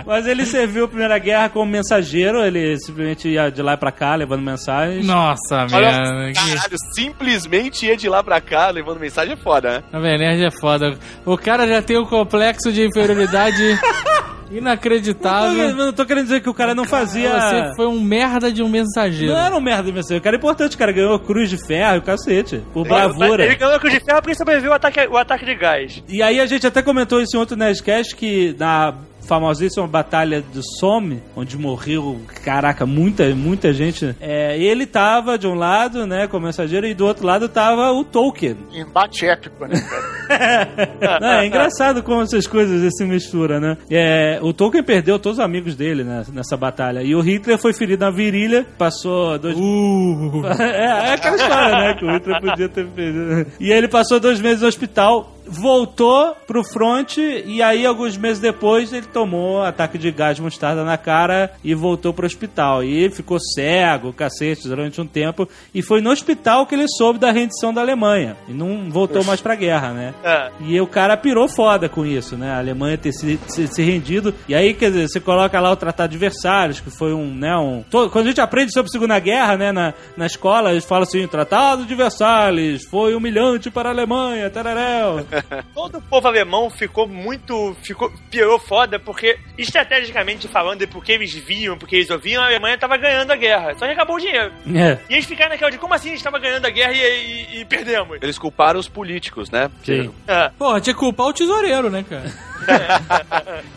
Mas ele serviu a Primeira Guerra como mensageiro, ele simplesmente ia de lá pra cá levando mensagens. Nossa, merda. que- caralho, simplesmente ia de lá pra cá levando mensagem é foda, né? A Nerd é foda. O cara já tem um complexo de inferioridade (laughs) Eu inacreditável. não tô querendo dizer que o cara não fazia. Você foi um merda de um mensageiro. Não era um merda de mensageiro, o cara é importante, o cara ganhou a cruz de ferro e o cacete, por bravura. Ele ganhou a cruz de ferro porque sobreviveu ao ataque, o ataque de gás. E aí a gente até comentou isso em outro Nerdcast que na famosíssima Batalha do Somme, onde morreu, caraca, muita, muita gente, é, ele tava de um lado, né, como mensageiro, e do outro lado tava o Tolkien. Embate épico, né, cara? (laughs) Não, é engraçado como essas coisas se misturam, né? É, o Tolkien perdeu todos os amigos dele né, nessa batalha. E o Hitler foi ferido na virilha, passou dois. (laughs) é, é aquela história, né? Que o Hitler podia ter perdido. E ele passou dois meses no hospital. Voltou pro front e aí, alguns meses depois, ele tomou ataque de gás mostarda na cara e voltou pro hospital. E ficou cego, cacete, durante um tempo. E foi no hospital que ele soube da rendição da Alemanha. E não voltou mais pra guerra, né? É. E o cara pirou foda com isso, né? A Alemanha ter se, se, se rendido. E aí, quer dizer, você coloca lá o Tratado de Versalhes, que foi um, né, um... to- Quando a gente aprende sobre a Segunda Guerra, né, na, na escola, eles falam assim, Tratado de Versalhes foi humilhante para a Alemanha, tararéu. (laughs) (laughs) Todo o povo alemão ficou muito. ficou piorou foda, porque, estrategicamente falando, e porque eles viam, porque eles ouviam, a Alemanha tava ganhando a guerra. Só que acabou o dinheiro. É, E eles ficaram naquela de como assim a gente tava ganhando a guerra e, e- e perdemos? Eles culparam os políticos, né? sim. É. Porra, tinha que culpar o tesoureiro, né, cara? (laughs)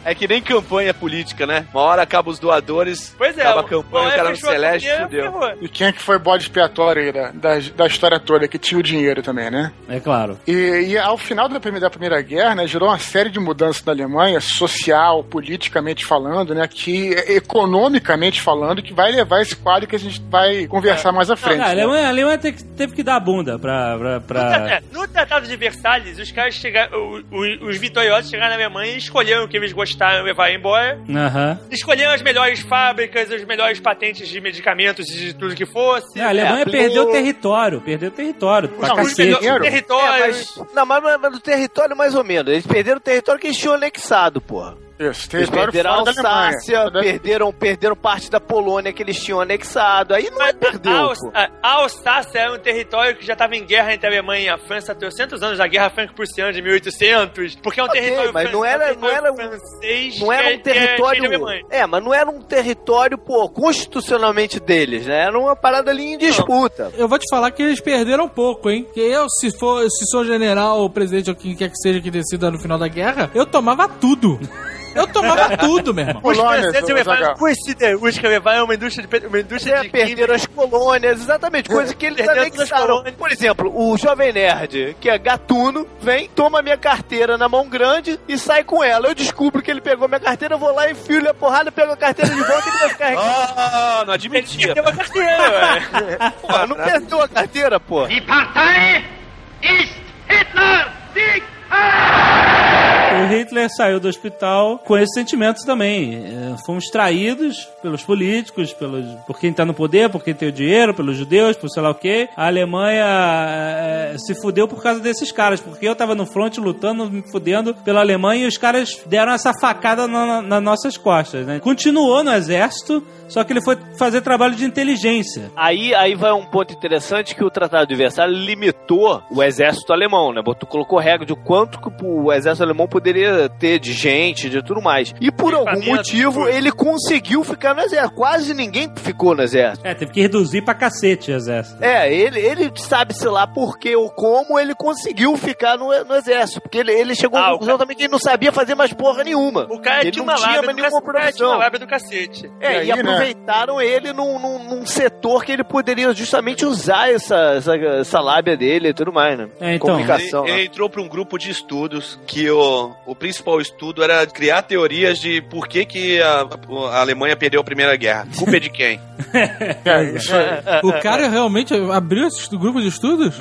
É que nem campanha política, né? Uma hora acaba os doadores, Pois é, acaba a campanha, o o cara no a celeste, fudeu. E quem é que foi bode expiatório aí da, da, da história toda, que tinha o dinheiro também, né? É claro. E, e ao final da primeira, da primeira Guerra, né, gerou uma série de mudanças na Alemanha, social, politicamente falando, né, que economicamente falando, que vai levar esse quadro que a gente vai conversar mais à frente. A né? Alemanha, a Alemanha teve, que- teve que dar a bunda pra... pra, pra- É, (laughs) no Tratado de Versalhes, os caras chegaram. o- o- Os vitoriosos chegaram na Alemanha e escolheram o que eles gostaram e levar embora. Aham. Escolheram as melhores fábricas, as melhores patentes de medicamentos e de tudo que fosse. É, a Alemanha É, perdeu o- território, perdeu território pra Não, melhores- Dinheiro, território. É, mas, não, mas, mas- mas do território mais ou menos. Eles perderam o território que eles tinham anexado, porra. Isso, perderam a Alemanha. Alsácia, perderam, perderam parte da Polônia que eles tinham anexado. Aí não é A, perdeu, Alsa- a- a Alsácia era um território que já estava em guerra entre a Alemanha e a França há 300 anos, da Guerra Franco-Prussiana de 1800, porque é um Ok, território mas não era- é um não era um- francês Não era um é- é- é território. É, mas não era um território, pô, constitucionalmente deles, né? Era uma parada ali em disputa. Eu vou te falar que eles perderam pouco, hein? Que eu, se for, se sou general ou presidente ou quem quer que seja que decida no final da guerra, eu tomava tudo. (laughs) Eu tomava tudo, meu irmão. Os Polônia, franceses seu levaram Zagal. os siderúrgicos levaram uma indústria de, uma indústria É, de perderam as colônias, exatamente, coisa que eles anexaram. colônias. Por exemplo, o Jovem Nerd, que é gatuno, vem, toma minha carteira na mão grande e sai com ela. Eu descubro que ele pegou minha carteira, eu vou lá, enfio-lhe a porrada, pego a carteira de volta e ele vai ficar (laughs) Ah, não Ele admitia. perdeu a carteira, ué. (laughs) Pô, não perdeu a carteira, pô. Die Partei ist Hitler! Sieg! O Hitler saiu do hospital com esses sentimentos também. É, Fomos traídos pelos políticos, pelos, por quem tá no poder, por quem tem o dinheiro, pelos judeus, por sei lá o quê. A Alemanha é, se fudeu por causa desses caras, porque eu tava no front lutando, me fudendo pela Alemanha e os caras deram essa facada na- na- nas nossas costas, né? Continuou no exército, só que ele foi fazer trabalho de inteligência. Aí, aí vai um ponto interessante que o Tratado de Versalhes limitou o exército alemão, né? Botou, colocou regra de quanto que o exército alemão poderia ter de gente, de tudo mais. E por algum motivo tudo. ele conseguiu ficar no exército. Quase ninguém ficou no exército. É, teve que reduzir pra cacete o exército. É, ele, ele sabe-se lá por que ou como ele conseguiu ficar no, no exército. Porque ele, ele chegou Ah, à conclusão também que ele não sabia fazer mais porra nenhuma. O cara ele tinha não uma tinha lábia mais do nenhuma cara tinha profissão. lábia do cacete. É, E e, aí, né? aproveitaram ele num, num, num setor que ele poderia justamente usar essa, essa, essa lábia dele e tudo mais, né? É, então. Comunicação. Ele, né? ele entrou para um grupo de estudos que o, o principal estudo era criar teorias de por que, que a, a Alemanha perdeu a Primeira Guerra. Culpa é de quem? (laughs) É. O cara realmente abriu esse grupo de estudos?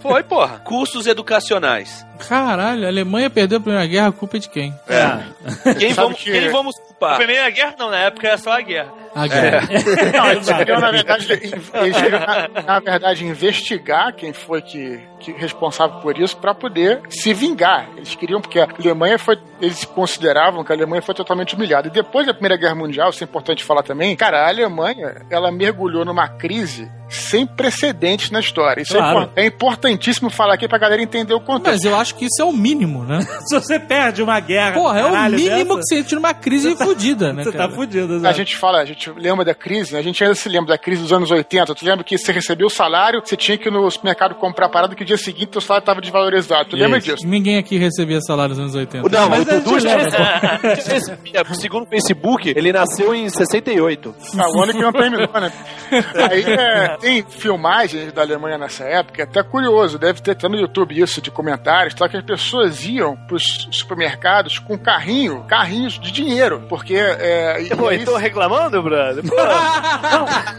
Foi, porra. Custos educacionais. Caralho, a Alemanha perdeu a Primeira Guerra, a culpa é de quem? É. Quem, Sabe vamos, que- quem vamos A culpar? primeira guerra não, na época era só a guerra. A guerra. (laughs) Não, eles queriam, na verdade, eles queriam, na, na verdade, investigar quem foi que, que responsável por isso para poder se vingar. Eles queriam, porque a Alemanha foi. Eles consideravam que a Alemanha foi totalmente humilhada. E depois da Primeira Guerra Mundial, isso é importante falar também, cara, a Alemanha ela mergulhou numa crise sem precedentes na história. Isso é Claro. impor- é, importantíssimo falar aqui pra galera entender o contexto. Mas eu acho que isso é o mínimo, né? (laughs) Se você perde uma guerra. Porra, é o caralho mínimo dessa, que você entra numa crise fodida, né, Você cara? tá fudido, A gente fala, a gente lembra da crise, né? a gente ainda se lembra da crise dos anos 80. Tu lembra que você recebeu o salário, você tinha que ir no supermercado comprar parada que o dia seguinte teu salário estava desvalorizado. Tu lembra Isso. disso? Ninguém aqui recebia salário nos anos 80. Não, mas o Dudu já lembra. recebia. Segundo o Facebook, ele nasceu em 68. Ah, o ano que não terminou, né? Aí é, tem filmagens da Alemanha nessa época, é até curioso, deve ter até no YouTube isso de comentários, tá? Que as pessoas iam pros supermercados com carrinho, carrinhos de dinheiro, porque é, e Pô, aí, então reclamando, brother? Pô, (laughs)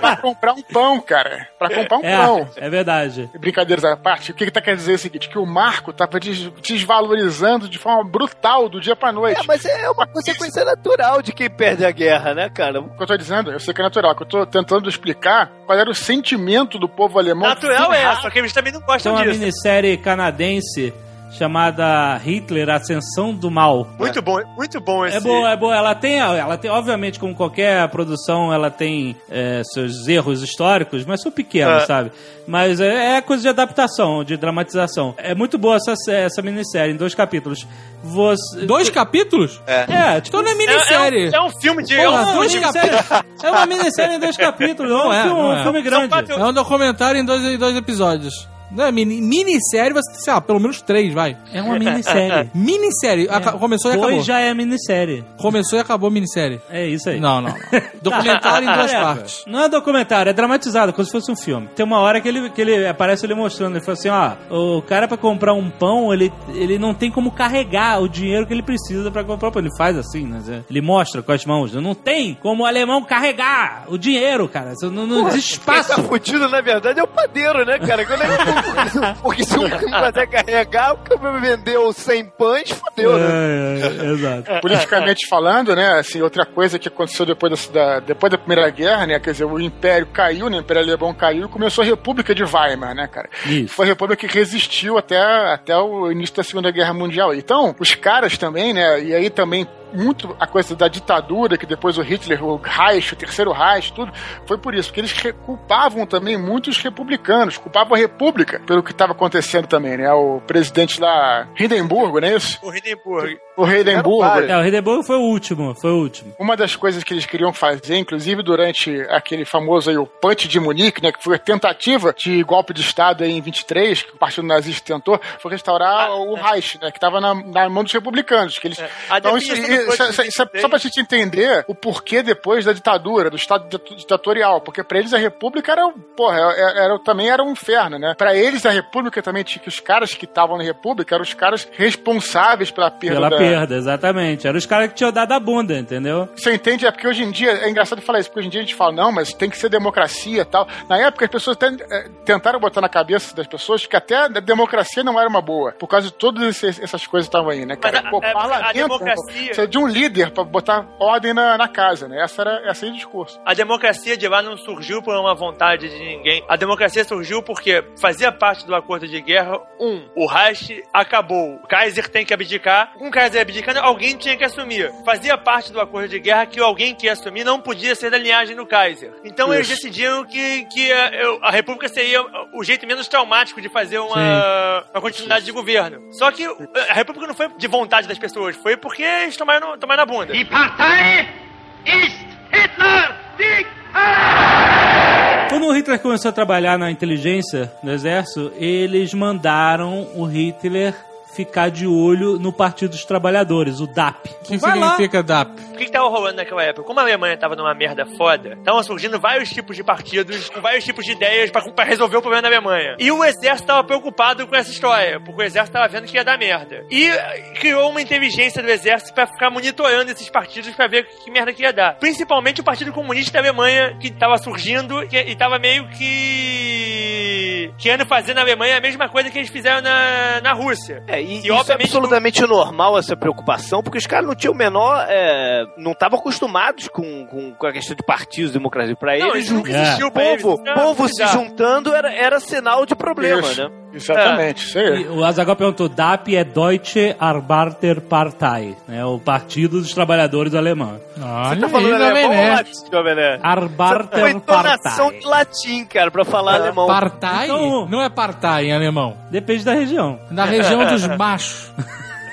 pra comprar um pão, cara. Pra comprar um pão. É, é verdade. Brincadeiras à parte, o que, que tá quer dizer é o seguinte: que o marco tava des- desvalorizando de forma brutal do dia pra noite. é, mas é uma consequência natural de quem perde a guerra, né, cara? O que eu tô dizendo, eu sei que é natural, o que eu tô tentando explicar qual era o sentimento do povo alemão. Natural é, só que eles também não gostam uma disso. minissérie canadense chamada Hitler, Ascensão do Mal. Muito bom, muito bom esse. É boa, é boa. Ela tem, ela tem, obviamente, como qualquer produção, ela tem é, seus erros históricos, mas são pequenos, É. sabe? Mas é, é coisa de adaptação, de dramatização. É muito boa essa, essa minissérie, em dois capítulos. Você... Dois capítulos? É, tipo, Então não é É, é, minissérie. um, é um filme de. Porra, é um- dois minissérie- (laughs) é uma minissérie em dois capítulos, não, Não é, é, um filme, não um é. filme grande. quatro- É um documentário em dois, em dois episódios. Não é mini, minissérie, você, sei lá, pelo menos três, vai. É uma minissérie. (laughs) Minissérie. Aca- Começou e acabou. Dois já é minissérie. Começou e acabou a minissérie. É isso aí. Não, não. não. (laughs) Documentário em duas partes. Não é documentário, é dramatizado, como se fosse um filme. Tem uma hora que ele, que ele aparece ele mostrando, ele fala assim, ó, o cara pra comprar um pão, ele, ele não tem como carregar o dinheiro que ele precisa pra comprar o pão. Ele faz assim, né? Ele mostra com as mãos. Não tem como o alemão carregar o dinheiro, cara. Não, não existe Quem tá espaço. fudido, na verdade, é o padeiro, né, cara? Quando ele- (laughs) (laughs) Porque se um não consegue carregar, o cara vendeu 100 pães, fodeu, né? É, é, exato. (laughs) Politicamente falando, né, assim, outra coisa que aconteceu depois da, da- depois da Primeira Guerra, né, quer dizer, o Império caiu, né, o Império Alemão caiu e começou a República de Weimar, né, cara? Isso. Foi a República que resistiu até, até o início da Segunda Guerra Mundial. Então, os caras também, né, e aí também muito a coisa da ditadura, que depois o Hitler, o Reich, o terceiro Reich, tudo, foi por isso, porque eles culpavam também muitos republicanos, culpavam a República pelo que estava acontecendo também, né? O presidente lá, Hindenburgo, não é isso? O Hindenburg. O Hindenburgo. Era É, o Hindenburg foi o último, foi o último. Uma das coisas que eles queriam fazer, inclusive durante aquele famoso aí, o Punch de Munique, né, que foi a tentativa de golpe de Estado aí em 23, que o Partido Nazista tentou, foi restaurar o Reich, né, que estava na, na mão dos republicanos. Que eles, A então, isso, definição Frankfurt, só, só- só- pra gente entender o porquê depois da ditadura, do Estado dit- ditatorial, porque pra eles a República era, porra, era, era- também era um inferno, né? Pra eles a República também tinha que os caras que estavam na República eram os caras responsáveis pela perda Pela da... perda, exatamente. Eram os caras que tinham dado a bunda, entendeu? Você entende? É porque hoje em dia, é engraçado falar isso, porque hoje em dia a gente fala, não, mas tem que ser democracia e tal. Na época as pessoas até, eh, tentaram botar na cabeça das pessoas que até a democracia não era uma boa, por causa de todas esses- essas coisas que estavam aí, né, cara? Mas a- Pô, a- a parlamento, democracia- precisa de um líder pra botar ordem na, na casa, né? Essa era, essa aí é o discurso. A democracia de lá não surgiu por uma vontade de ninguém. A democracia surgiu porque fazia parte do acordo de guerra. Um, o Reich acabou. O Kaiser tem que abdicar. Um Kaiser abdicando, alguém tinha que assumir. Fazia parte do acordo de guerra que alguém que ia assumir não podia ser da linhagem do Kaiser. Então eles Isso. decidiram que, que a, eu- a república seria o jeito menos traumático de fazer uma, uma continuidade de governo. Só que a república não foi de vontade das pessoas, foi porque eles tomaram, tomaram na bunda. Die Partei ist Hitler! Sieg! Quando o Hitler começou a trabalhar na inteligência do exército, eles mandaram o Hitler ficar de olho no Partido dos Trabalhadores, o DAP. O que Vai lá. significa DAP? O que, que tava rolando naquela época? Como a Alemanha tava numa merda foda, estavam surgindo vários tipos de partidos com vários tipos de ideias pra, pra resolver o problema da Alemanha. E o exército tava preocupado com essa história, porque o exército tava vendo que ia dar merda. E eh, criou uma inteligência do exército pra ficar monitorando esses partidos pra ver que merda que ia dar. Principalmente o Partido Comunista da Alemanha, que tava surgindo que- e tava meio que. Querendo fazer na Alemanha a mesma coisa que eles fizeram na, na Rússia. É, e, E, isso é absolutamente normal essa preocupação, porque os caras não tinham o menor. é, não estavam acostumados com, com, com a questão de partidos, democracia. Pra Não, eles, nunca É. existiu o pra eles. povo, Isso é povo se juntando era, era sinal de problema, Isso. né? Exatamente, isso aí. E o Azaghal perguntou, DAP é Deutsche Arbeiterpartei, né, o Partido dos Trabalhadores Alemão. Olha Você tá falando aí, alemão ou latim, Jovem Nerd? Foi Arbeiterpartei. entonação de latim, cara, pra falar alemão. Partai? Então- Não é partai em alemão. Depende da região. Na região dos (laughs) machos.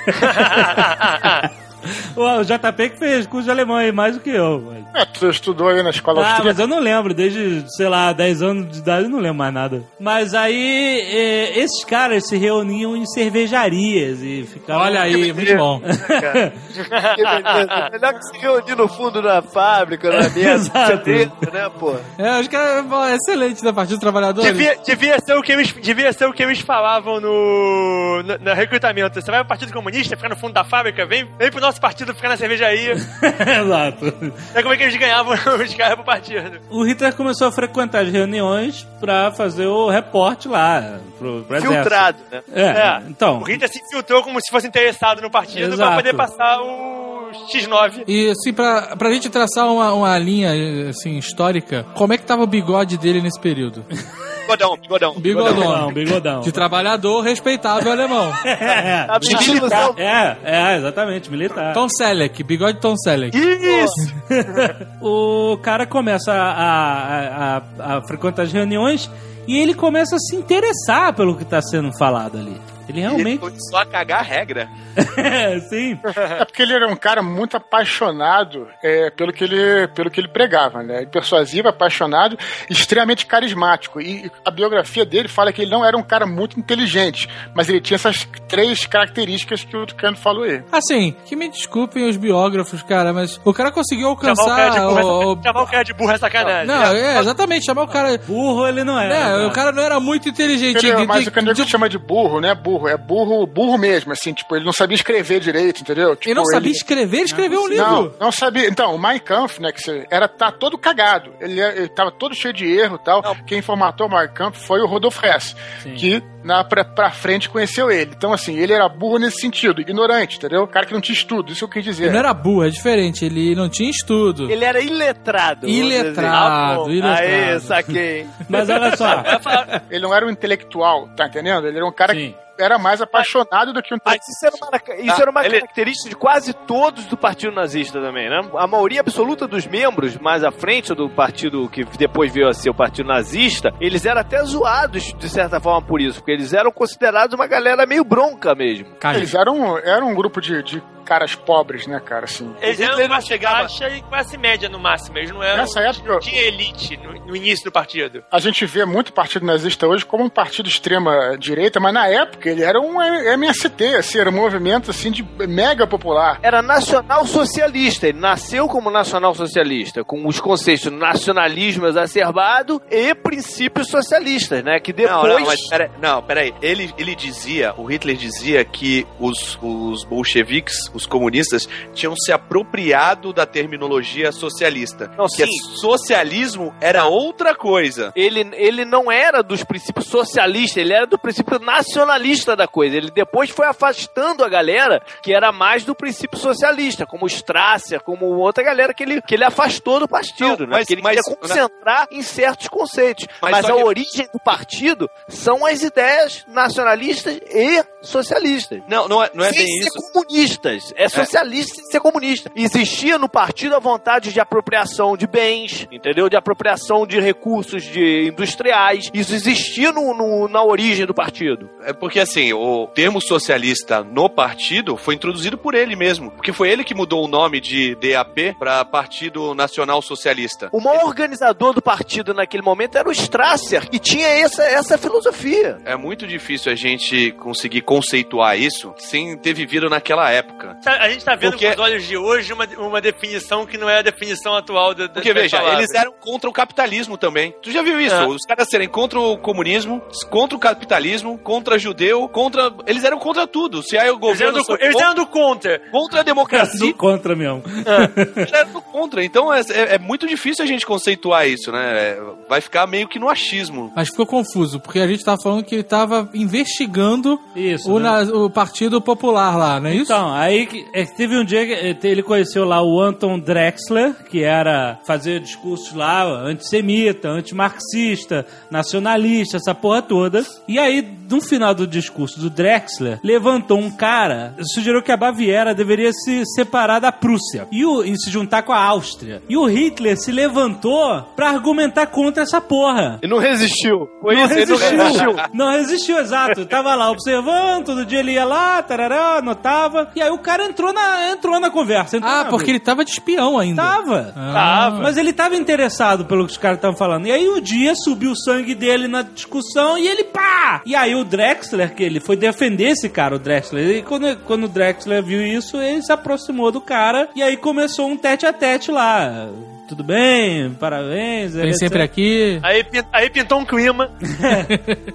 (laughs) (laughs) O JP que fez curso de alemão aí, mais do que eu. mas- É, tu estudou aí na escola Ah, mas austríaca. eu não lembro, desde, sei lá, 10 anos de idade eu não lembro mais nada. Mas aí, eh, esses caras se reuniam em cervejarias e ficavam... Olha aí, muito bom. Que (laughs) beleza. Melhor que se reunir no fundo da fábrica, na (laughs) mesa, Exato. dentro, né, pô? É, os caras, pô, excelente da Partido dos Trabalhadores. Devia, devia, ser o que eles, devia ser o que eles falavam no, no, no recrutamento. Você vai pro Partido Comunista, fica no fundo da fábrica, vem, vem pro nosso partido ficar na cervejaria. (laughs) Exato. É como é que eles ganhavam (laughs) os caras pro partido. O Hitler começou a frequentar as reuniões pra fazer o reporte lá, pro, pro exército. Filtrado, né? É, então... O Rita se infiltrou como se fosse interessado no partido Exato. pra poder passar o X9. E assim, pra, pra gente traçar uma, uma linha assim, histórica, como é que tava o bigode dele nesse período? (laughs) Bigodão, bigodão. Bigodão, bigodão. De trabalhador respeitável alemão. (laughs) É, A militar. é, é, exatamente, militar. Tom Selleck, bigode Tom Selleck. Isso! (laughs) o cara começa a, a, a- a frequentar as reuniões e ele começa a se interessar pelo que está sendo falado ali. Ele Ele realmente. foi só cagar a regra. (laughs) Sim. É porque ele era um cara muito apaixonado é, pelo, que ele, pelo que ele pregava, né? Persuasivo, apaixonado, extremamente carismático. E a biografia dele fala que ele não era um cara muito inteligente, mas ele tinha essas três características que o Tucano falou aí. Assim, que me desculpem os biógrafos, cara, mas o cara conseguiu Chamar o cara de alcançar burro, o... é, (laughs) chamar o cara de burro é sacanagem. Não, é, exatamente, chamar o cara... Burro ele não era. É, né? o cara não era muito inteligente. Ele- mas o Caneco tem- chama de burro, não é burro, é burro, burro mesmo, assim, tipo, ele não sabia escrever direito, entendeu? Tipo, Ele não sabia escrever, ele escreveu um livro. Não, não sabia. Então, o Mein Kampf, né, que era tá todo cagado. Ele, ele tava todo cheio de erro e tal. Quem formatou o Mein Kampf foi o Rodolfo Hess, Sim. que na, pra, pra frente conheceu ele. Então, assim, ele era burro nesse sentido, ignorante, entendeu? Cara que não tinha estudo, isso eu quis dizer. Ele não era burro, é diferente, ele não tinha estudo. Ele era iletrado. dizer. Iletrado, Ah, iletrado. Aê, saquei. Mas olha só. (laughs) Ele não era um intelectual, tá entendendo? Ele era um cara Sim. que era mais apaixonado do que um Mas isso era uma, isso era uma ele- característica de quase todos do Partido Nazista também, né? A maioria absoluta dos membros, mais à frente do partido que depois veio a ser o Partido Nazista, eles eram até zoados, de certa forma, por isso, porque eles eram considerados uma galera meio bronca mesmo. Eles eram, eram um grupo de, de caras pobres, né, cara, assim. Eles eram classe chegava- baixa e classe média no máximo. Eles não eram. Nessa época- Não tinha elite no, no início do partido. A gente vê muito o Partido Nazista hoje como um partido extrema-direita, mas na época ele era um MST, assim, era um movimento, assim, de mega popular. Era nacional socialista. Ele nasceu como nacional socialista, com os conceitos de nacionalismo exacerbado e princípios socialistas, né? Que depois. Não, não, mas pera, não, peraí. Ele, ele dizia, o Hitler dizia que os, os bolcheviques, os comunistas, tinham se apropriado da terminologia socialista. Não, que sim. socialismo era outra coisa. Ele, ele não era dos princípios socialistas, ele era do princípio nacionalista da coisa. Ele depois foi afastando a galera que era mais do princípio socialista, como o Strasser, como outra galera que ele, que ele afastou do partido, Não, né? mas- que ele mas- queria concentrar em certos conceitos. Mas Mas, a que- origem do partido são as ideias nacionalistas e socialistas. Não, não é, não é sem bem ser isso. comunistas. É socialista sem ser comunista. Existia no partido a vontade de apropriação de bens, entendeu? De apropriação de recursos de industriais. Isso existia no, no- na origem do partido. É porque assim, o termo socialista no partido foi introduzido por ele mesmo. Porque foi ele que mudou o nome de DAP para Partido Nacional Socialista. O maior organizador do partido naquele momento era o Strasser, que tinha essa, essa filosofia. É muito difícil a gente conseguir conceituar isso sem ter vivido naquela época. Tá- A gente tá vendo Porque- com os olhos de hoje uma, uma definição que não é a definição atual da, da Porque, veja, palavras. eles eram contra o capitalismo também. Tu já viu isso? É. Os caras serem contra o comunismo, contra o capitalismo, contra judeu, contra. Eles eram contra tudo. Se aí o Eles eram governo. do, eles contra, eram do contra. contra a (laughs) democracia, contra mesmo. (laughs) eles eram do contra. Então é, é- é muito difícil a gente conceituar isso, né? É, Vai ficar meio que no achismo. Mas ficou confuso, porque a gente tava falando que ele tava investigando Isso. O, né? na- o Partido Popular lá, não é isso? Então, aí é, teve um dia que eh, ele conheceu lá o Anton Drexler, que era fazer discursos lá antissemita, antimarxista, nacionalista, essa porra toda. E aí, no final do discurso do Drexler, levantou um cara, sugeriu que a Baviera deveria se separar da Prússia e, o- e se juntar com a Áustria. E o Hitler se levantou pra argumentar contra essa porra. E não resistiu. Foi Não isso, ele não resistiu. resistiu. Não resistiu, exato. Tava lá observando, todo dia ele ia lá, tarará, anotava. E aí o cara entrou na, entrou na conversa. entrou Ah, na porque briga. ele tava de espião ainda. Tava. Ah. Tava. Mas ele tava interessado pelo que os caras estavam falando. E aí o dia subiu o sangue dele na discussão e ele pá! E aí o Drexler, que ele foi defender esse cara, o Drexler. E quando, quando o Drexler viu isso, ele se aproximou do cara e aí começou um tete a tete lá. Tudo bem, parabéns. Vem etc. sempre aqui. Aí, aí pintou um clima. (laughs)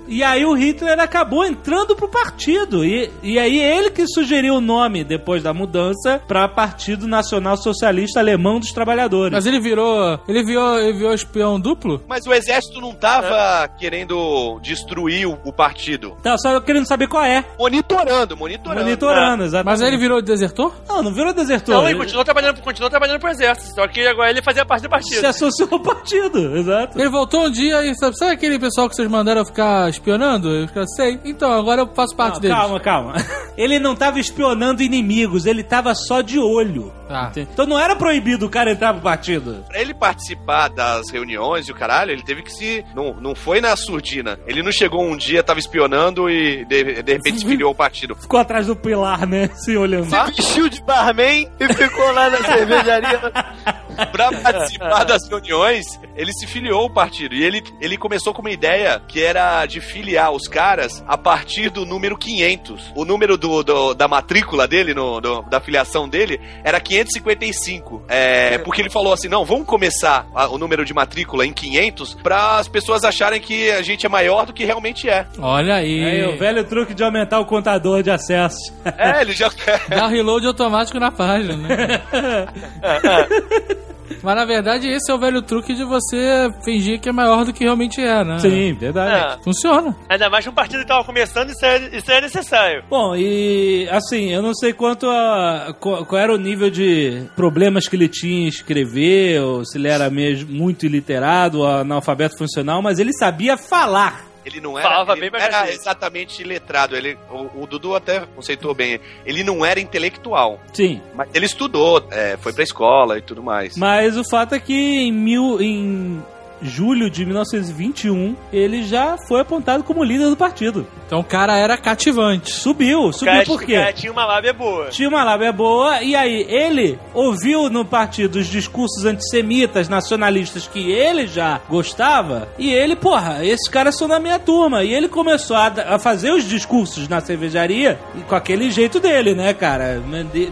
E aí o Hitler acabou entrando pro partido. E, e aí ele que sugeriu o nome, depois da mudança, pra Partido Nacional Socialista Alemão dos Trabalhadores. Mas ele virou. Ele virou, ele virou espião duplo? Mas o exército não tava querendo destruir o, o partido. Tá, só querendo saber qual é. Monitorando, monitorando. Monitorando, exatamente. Mas aí ele virou desertor? Não, não virou desertor. Não, ele Ele continuou trabalhando, continuou trabalhando pro exército. Só que agora ele fazia parte do partido. se associou ao partido, exato. Ele voltou um dia e sabe, sabe aquele pessoal que vocês mandaram ficar espionando? Eu fiquei, sei. Então, agora eu faço parte Não, deles. calma, calma. Ele não tava espionando inimigos, ele tava só de olho. Tá. Entende? Então não era proibido o cara entrar pro partido. Pra ele participar das reuniões e o caralho, ele teve que se. Não, não foi na surdina. Ele não chegou um dia, tava espionando e de, de repente se filiou ao partido. Ficou atrás do pilar, né? Se olhando. Se vestiu de barman e ficou lá na (laughs) cervejaria. (laughs) Pra participar das reuniões, ele se filiou ao partido. E ele, ele começou com uma ideia que era de filiar os caras a partir do número 500. O número do, do- da matrícula dele, no, do- da filiação dele, era 555. É, porque ele falou assim: não, vamos começar a- o número de matrícula em 500 para as pessoas acharem que a gente é maior do que realmente é. Olha aí. Aí, o velho truque de aumentar o contador de acesso. É, ele já. (laughs) Dá reload automático na página, né? (laughs) (laughs) Mas na verdade esse é o velho truque de você fingir que é maior do que realmente é, né? Sim, verdade. É. Funciona. Ainda mais um partido que tava começando, isso é, isso é necessário. Bom, e assim, eu não sei quanto a. Qual, qual era o nível de problemas que ele tinha em escrever, ou se ele era mesmo muito iliterado, ou analfabeto funcional, mas ele sabia falar. Ele não era, Falava ele bem não era exatamente letrado. Ele, o, o Dudu até conceitou bem. Ele não era intelectual. Sim. Mas ele estudou, é, foi pra escola e tudo mais. Mas o fato é que em mil. Em julho de 1921, ele já foi apontado como líder do partido. Então o cara era cativante. Subiu, subiu Cara, por quê? cara, tinha uma lábia boa. Tinha uma lábia boa, e aí ele ouviu no partido os discursos antissemitas, nacionalistas que ele já gostava, e ele, porra, esses caras são da minha turma. E ele começou a, a fazer os discursos na cervejaria e com aquele jeito dele, né, cara?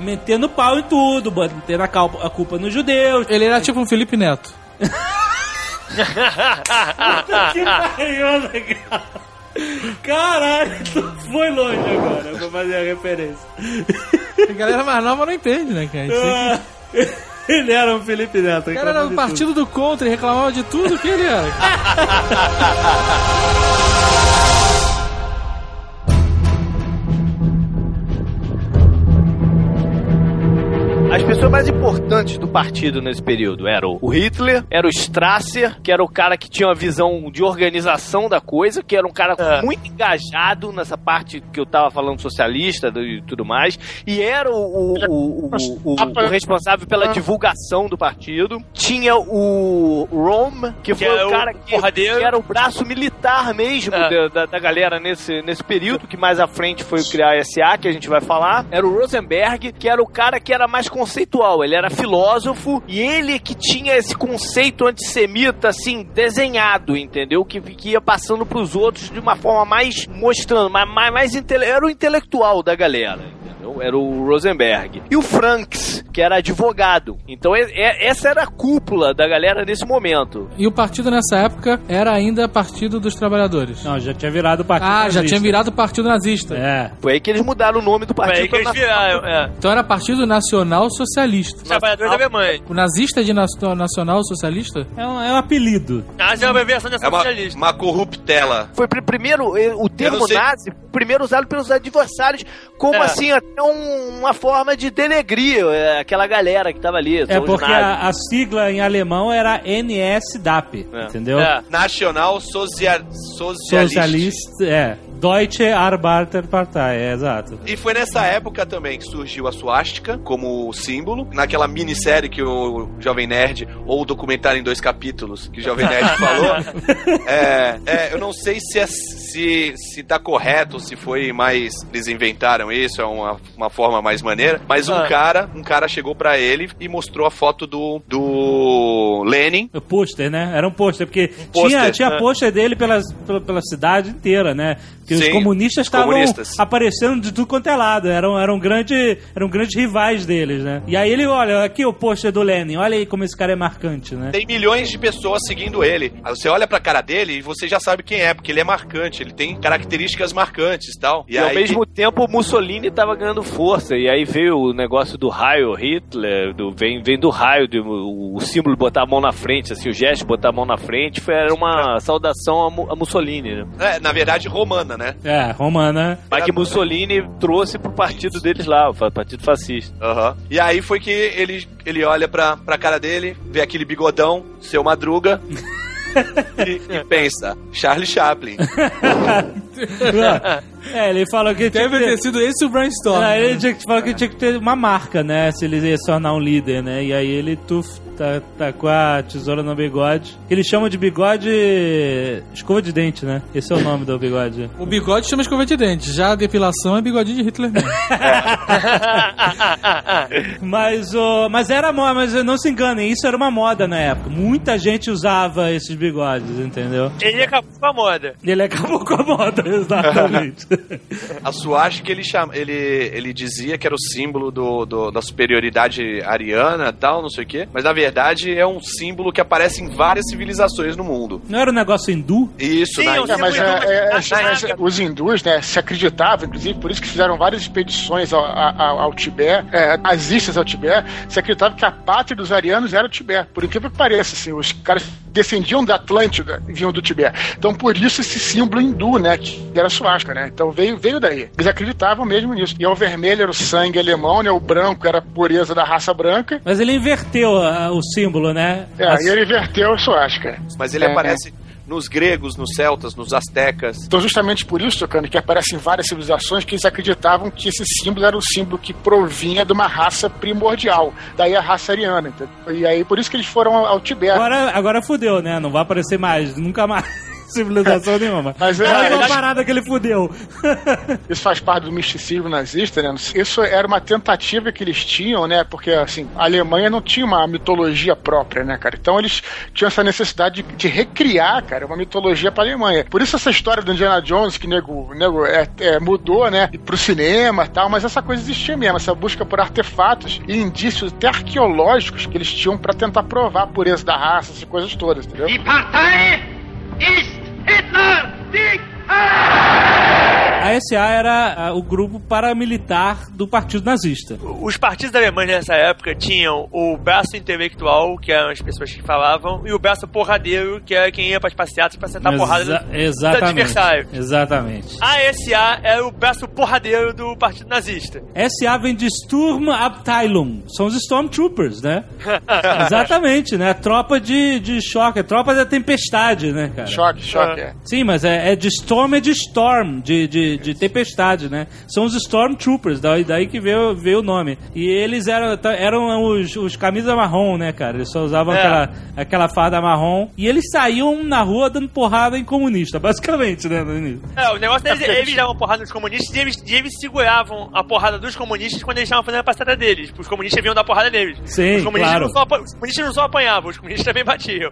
Metendo pau em tudo, metendo a culpa nos judeus. Ele era tipo um Felipe Neto. (laughs) que pariu, legal. Caralho, tu foi longe agora pra fazer a referência. A galera mais nova não entende, né, cara? Ah, Ele era um Felipe Neto. O cara era do partido do contra e reclamava de tudo que ele era. As pessoas mais importantes do partido nesse período eram o Hitler, era o Strasser, que era o cara que tinha uma visão de organização da coisa, que era um cara É. muito engajado nessa parte que eu tava falando socialista e tudo mais, e era o, o, o, o- responsável pela divulgação do partido. Tinha o Rom, que foi é o cara que, que era o braço militar mesmo É. da, da, da galera nesse, nesse período, que mais à frente foi criar a SA, que a gente vai falar. Era o Rosenberg, que era o cara que era mais conceitual, ele era filósofo e ele que tinha esse conceito antissemita, assim, desenhado, entendeu? Que, que ia passando pros outros de uma forma mais mostrando, mais, mais, mais intele- era o intelectual da galera. Era o Rosenberg. E o Franks, que era advogado. Então, é- é- essa era a cúpula da galera nesse momento. E o partido nessa época era ainda Partido dos Trabalhadores. Não, já tinha virado partido Ah, já nazista. tinha virado Partido Nazista. É. Foi aí que eles mudaram o nome do Foi partido. aí que eles viraram. É. Então era Partido Nacional Socialista. Trabalhadores da Alemanha. O nazista de na- Nacional Socialista? É um, é um apelido. Nazi é uma abreviação dessa É uma, socialista. uma corruptela. Foi pr- primeiro, eh, o termo nazi, foi primeiro usado pelos adversários, como É. assim, até um- uma forma de denegrir eh, aquela galera que tava ali. É porque a, a sigla em alemão era NSDAP, É. entendeu? É. Nacional Socia Socialista. Socialista, é. Deutsche Arbeiterpartei, é exato. E foi nessa época também que surgiu a suástica como símbolo. Naquela minissérie que o Jovem Nerd, ou o documentário em dois capítulos que o Jovem (laughs) Nerd falou. é, é, eu não sei se, é, se, se tá correto, ou se foi mais. Eles inventaram isso, é uma, uma forma mais maneira. Mas um Ah. cara, um cara chegou pra ele e mostrou a foto do, do Lenin. O pôster, né? Era um pôster, porque pôster, tinha, tinha é. pôster dele pela, pela, pela cidade inteira, né? Porque os Sim, comunistas os estavam comunistas. aparecendo de tudo quanto é lado. Eram, eram, grande, eram grandes rivais deles, né? E aí ele, olha, aqui o pôster do Lenin, olha aí como esse cara é marcante, né? Tem milhões de pessoas seguindo ele. Aí você olha pra cara dele e você já sabe quem é, porque ele é marcante, ele tem características marcantes e tal. E, ao mesmo tempo o Mussolini tava ganhando força. E aí veio o negócio do raio Hitler, do, vem, vem do raio, do, o, o símbolo de botar a mão na frente, assim, o gesto de botar a mão na frente, foi, era uma saudação a, a Mussolini, né? É, na verdade, romana, né? É, romana. Mas que Mussolini trouxe pro partido deles lá, o partido fascista. Aham. E aí foi que ele, ele olha pra, pra cara dele, vê aquele bigodão, seu madruga, (laughs) e, e pensa, Charlie Chaplin. (laughs) é, ele falou que tinha que Deve ter ter... sido esse o brainstorm. É, ele tinha que, falou que tinha que ter uma marca, né? Se ele ia se tornar um líder, né? E aí ele tuf, tá, tá com a tesoura no bigode. Eles chamam de bigode escova de dente, né? Esse é o nome do bigode. O bigode chama escova de dente. Já a depilação é bigodinho de Hitler mesmo. (laughs) Mas, o mas era moda, mas não se enganem, isso era uma moda na época. Muita gente usava esses bigodes, entendeu? Ele acabou com a moda. E ele acabou com a moda, (laughs) exatamente. (laughs) A suástica ele, chama, ele, ele dizia que era o símbolo do, do- da superioridade ariana tal, não sei o quê. Mas na verdade é um símbolo que aparece em várias civilizações no mundo. não era um negócio hindu? Isso Sim, na É, mas, é, mas os hindus, né, se acreditavam, inclusive, por isso que fizeram várias expedições ao, ao, ao Tibete, é, nazistas ao Tibete, se acreditava que a pátria dos arianos era o Tibete. Por incrível que pareça, assim, os caras descendiam da Atlântida e vinham do Tibete. Então, por isso esse símbolo hindu, né, que era a suástica, né? Então veio, veio daí. Eles acreditavam mesmo nisso. E o vermelho era o sangue alemão, né? O branco era a pureza da raça branca. Mas ele inverteu ah, o símbolo, né? É, As- e ele inverteu a suástica. Mas ele É, aparece nos gregos, nos celtas, nos astecas. Então, justamente por isso, Tocano, que aparecem várias civilizações que eles acreditavam que esse símbolo era o símbolo que provinha de uma raça primordial, daí a raça ariana. entendeu? E aí, por isso que eles foram ao ao Tibete. Agora, agora fudeu, né? Não vai aparecer mais, nunca mais. Civilização nenhuma. Mas é- uma é- parada que ele fudeu. (laughs) Isso faz parte do misticismo nazista, né? Isso era uma tentativa que eles tinham, né? Porque, assim, a Alemanha não tinha uma mitologia própria, né, cara? Então eles tinham essa necessidade de, de recriar, cara, uma mitologia pra Alemanha. Por isso essa história do Indiana Jones, que nego, nego é, é, mudou, né? Pro cinema e tal, mas essa coisa existia mesmo, essa busca por artefatos e indícios até arqueológicos que eles tinham pra tentar provar a pureza da raça, essas coisas todas, entendeu? Die Partei ist Hitler! Die A SA era o grupo paramilitar do Partido Nazista. Os partidos da Alemanha nessa época tinham o braço intelectual, que eram as pessoas que falavam, e o braço porradeiro, que era quem ia para as passeatas para sentar Exa- porrada no, exatamente. adversário. Exatamente. A SA era o braço porradeiro do partido nazista. SA vem de Sturmabteilung. São os Stormtroopers, né? (laughs) Exatamente, né? Tropa de, de choque, é tropa da tempestade, né, cara? Choque, choque, é. Sim, mas é, é de Storm, é de Storm, de, de, de tempestade, né? São os Stormtroopers, daí, daí que veio, veio o nome. E eles eram, eram os, os camisas marrom, né, cara? Eles só usavam É. aquela, aquela farda marrom. E eles saíam na rua dando porrada em comunista, (laughs) basicamente, né? no início. É, o negócio deles, eles davam porrada nos comunistas e eles, e eles seguravam a porrada dos comunistas quando eles estavam fazendo a passada deles. Os comunistas vinham dar porrada neles. Sim, os comunistas, claro. não só, os comunistas não só apanhavam, os comunistas também batiam.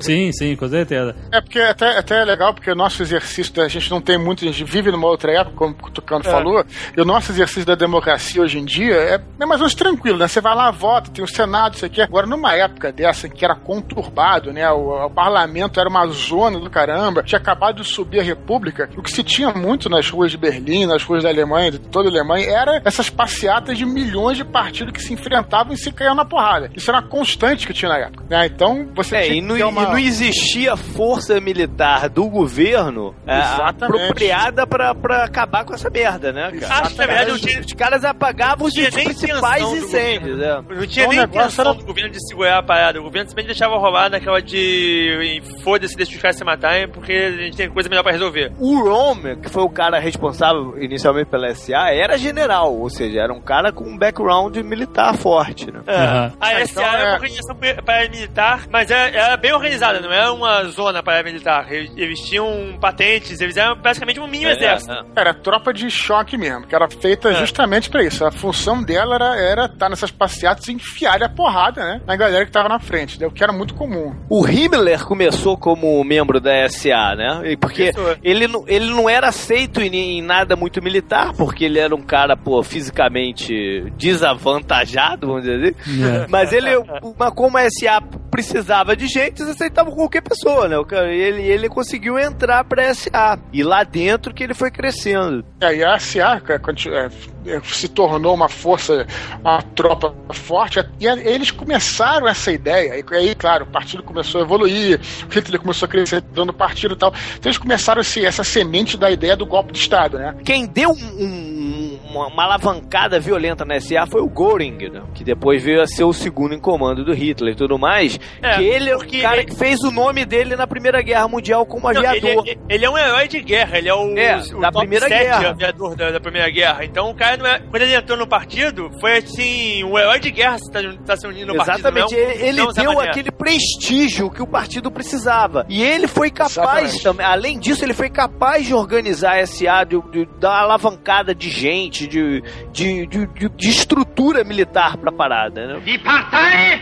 Sim, sim, com certeza. É porque até, até é legal, porque o nosso exercício, a gente não tem muito, a gente vive numa outra época, como o Tucano É. falou, e o nosso exercício da democracia hoje em dia é, é mais ou menos tranquilo, né? Você vai lá, vota, tem o Senado, isso aqui. Agora, numa época dessa em que era conturbado, né? O, o parlamento era uma zona do caramba, tinha acabado de subir a república, o que se tinha muito nas ruas de Berlim, nas ruas da Alemanha, de toda a Alemanha, era essas passeatas de milhões de partidos que se enfrentavam e se caíam na porrada. Isso era uma constante que tinha na época, né? Então, você É, tinha e que não, ter uma... e não existia força militar do governo é, Exatamente. apropriada pra, pra acabar com essa merda, né, cara? Acho que na verdade não tinha, Os caras apagavam os principais incêndios, é. Não tinha Então, nem intenção era- do governo de segurar a parada. O governo simplesmente deixava rolar naquela de. Foda-se, deixa os caras se matarem, porque a gente tem coisa melhor pra resolver. O Rome, que foi o cara responsável inicialmente pela SA, era general, ou seja, era um cara com um background militar forte, né? É. Aham. A Ah, SA então era é- uma organização paramilitar, mas era, era bem organizada, não era uma zona paramilitar. Eles tinham patentes, eles eram basicamente um mini É, exército. é. Era tropa de choque mesmo, que era feita É. justamente pra isso. A função dela era era estar nessas passeatas e enfiar a porrada, né? Na galera que tava na frente, né, o que era muito comum. O Himmler começou como membro da SA, né? E Porque ele, não- ele não era aceito em, em nada muito militar, porque ele era um cara, pô, fisicamente desavantajado, vamos dizer assim. É. (laughs) Mas ele, mas como a SA precisava de gente, eles aceitavam qualquer pessoa, né? Ele, ele conseguiu entrar pra SA. E lá dentro que ele foi crescendo. É, e a SA continu- é, é, se tornou uma força, uma tropa forte, e eles começaram essa ideia, e aí, claro, o partido começou a evoluir, o Hitler começou a crescer dando partido e tal, então eles começaram esse, essa semente da ideia do golpe de Estado, né? Quem deu um- uma, uma alavancada violenta na SA foi o Göring, né? que depois veio a ser o segundo em comando do Hitler e tudo mais. É, que ele é o cara ele- que fez o nome dele na Primeira Guerra Mundial como Não, aviador. ele, ele é um herói de guerra, ele é o, É, o da top Primeira 7 Guerra. aviador da, da Primeira Guerra. Então o cara, não é, quando ele entrou no partido, foi assim, o herói de guerra está tá se unindo no Exatamente, partido. não é um- ele, ele não é deu aquele prestígio que o partido precisava. E ele foi capaz Exatamente. também, além disso, ele foi capaz de organizar a SA, de, de dar uma alavancada de gente, de, de, de, de- de estrutura militar pra parada, né? Die Partei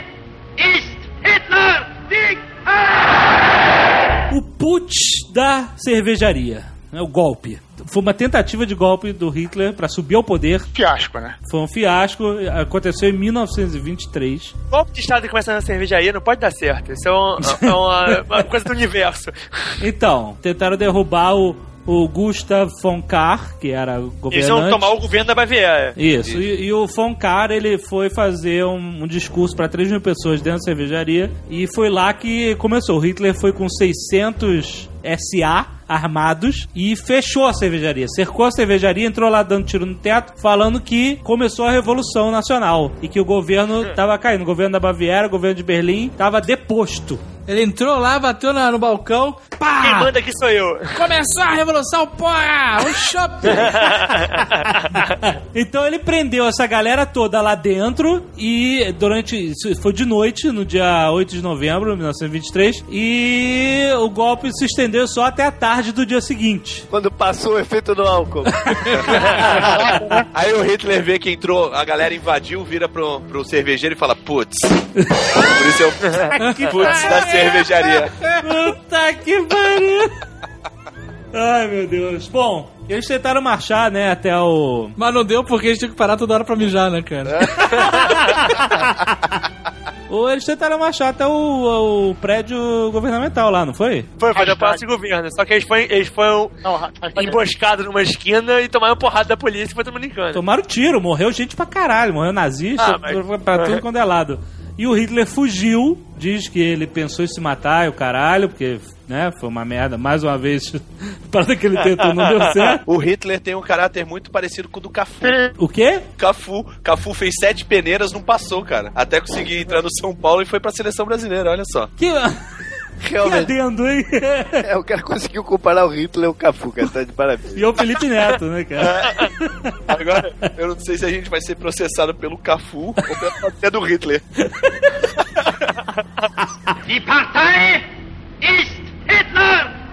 ist Hitler! Die O putsch da cervejaria. né, O golpe. Foi uma tentativa de golpe do Hitler para subir ao poder. Fiasco, né? Foi um fiasco. Aconteceu em 1923. golpe de Estado que começa na cervejaria não pode dar certo. Isso é, um- é uma, uma coisa do universo. Então, tentaram derrubar o, o Gustav von Kahr, que era Eles governante. vão tomar o governo da Baviera. Isso, E, e o von Kahr, ele foi fazer um, um discurso para 3 mil pessoas dentro da cervejaria e foi lá que começou. O Hitler foi com 600 SA armados e fechou a cervejaria. Cercou a cervejaria, entrou lá dando tiro no teto, falando que começou a Revolução Nacional e que o governo estava caindo. O governo da Baviera, o governo de Berlim estava deposto. Ele entrou lá, bateu na- no balcão, Quem pá! manda aqui sou eu. Começou a revolução, porra! Um shopping! (laughs) Então ele prendeu essa galera toda lá dentro e durante. Foi de noite, no dia 8 de novembro de 1923. E o golpe se estendeu só até a tarde do dia seguinte. Quando passou o efeito do álcool. (laughs) Aí o Hitler vê que entrou, a galera invadiu, vira pro, pro cervejeiro e fala, putz. Por isso eu. (laughs) Putz da cervejaria. Puta que pariu! Ai meu Deus. Bom, eles tentaram marchar, né, até o. Mas não deu porque eles tinham que parar toda hora pra mijar, né, cara? (laughs) Ou eles tentaram marchar até o, o prédio governamental lá, não foi? Foi, foi da Hashtag. Palácio de Governo. Só que eles foram, eles foram Não, emboscados numa esquina e tomaram porrada da polícia e foi todo mundo em cana. Tomaram tiro, morreu gente pra caralho, morreu nazista, Ah, mas- pra, pra tudo quando é lado. E o Hitler fugiu, diz que ele pensou em se matar e o caralho, porque, né, foi uma merda. Mais uma vez, (laughs) para que ele tentou, não deu certo. (laughs) O Hitler tem um caráter muito parecido com o do Cafu. O quê? Cafu. Cafu fez sete peneiras, não passou, cara. Até conseguir entrar no São Paulo e foi pra seleção brasileira, olha só. Que, (laughs) que Realmente. adendo, hein? É, o cara conseguiu comparar o Hitler e o Cafu, cara. Tá de parabéns. E o Felipe Neto, né, cara? (laughs) Agora, eu não sei se a gente vai ser processado pelo Cafu ou pela família do Hitler. Die Partei ist Hitler!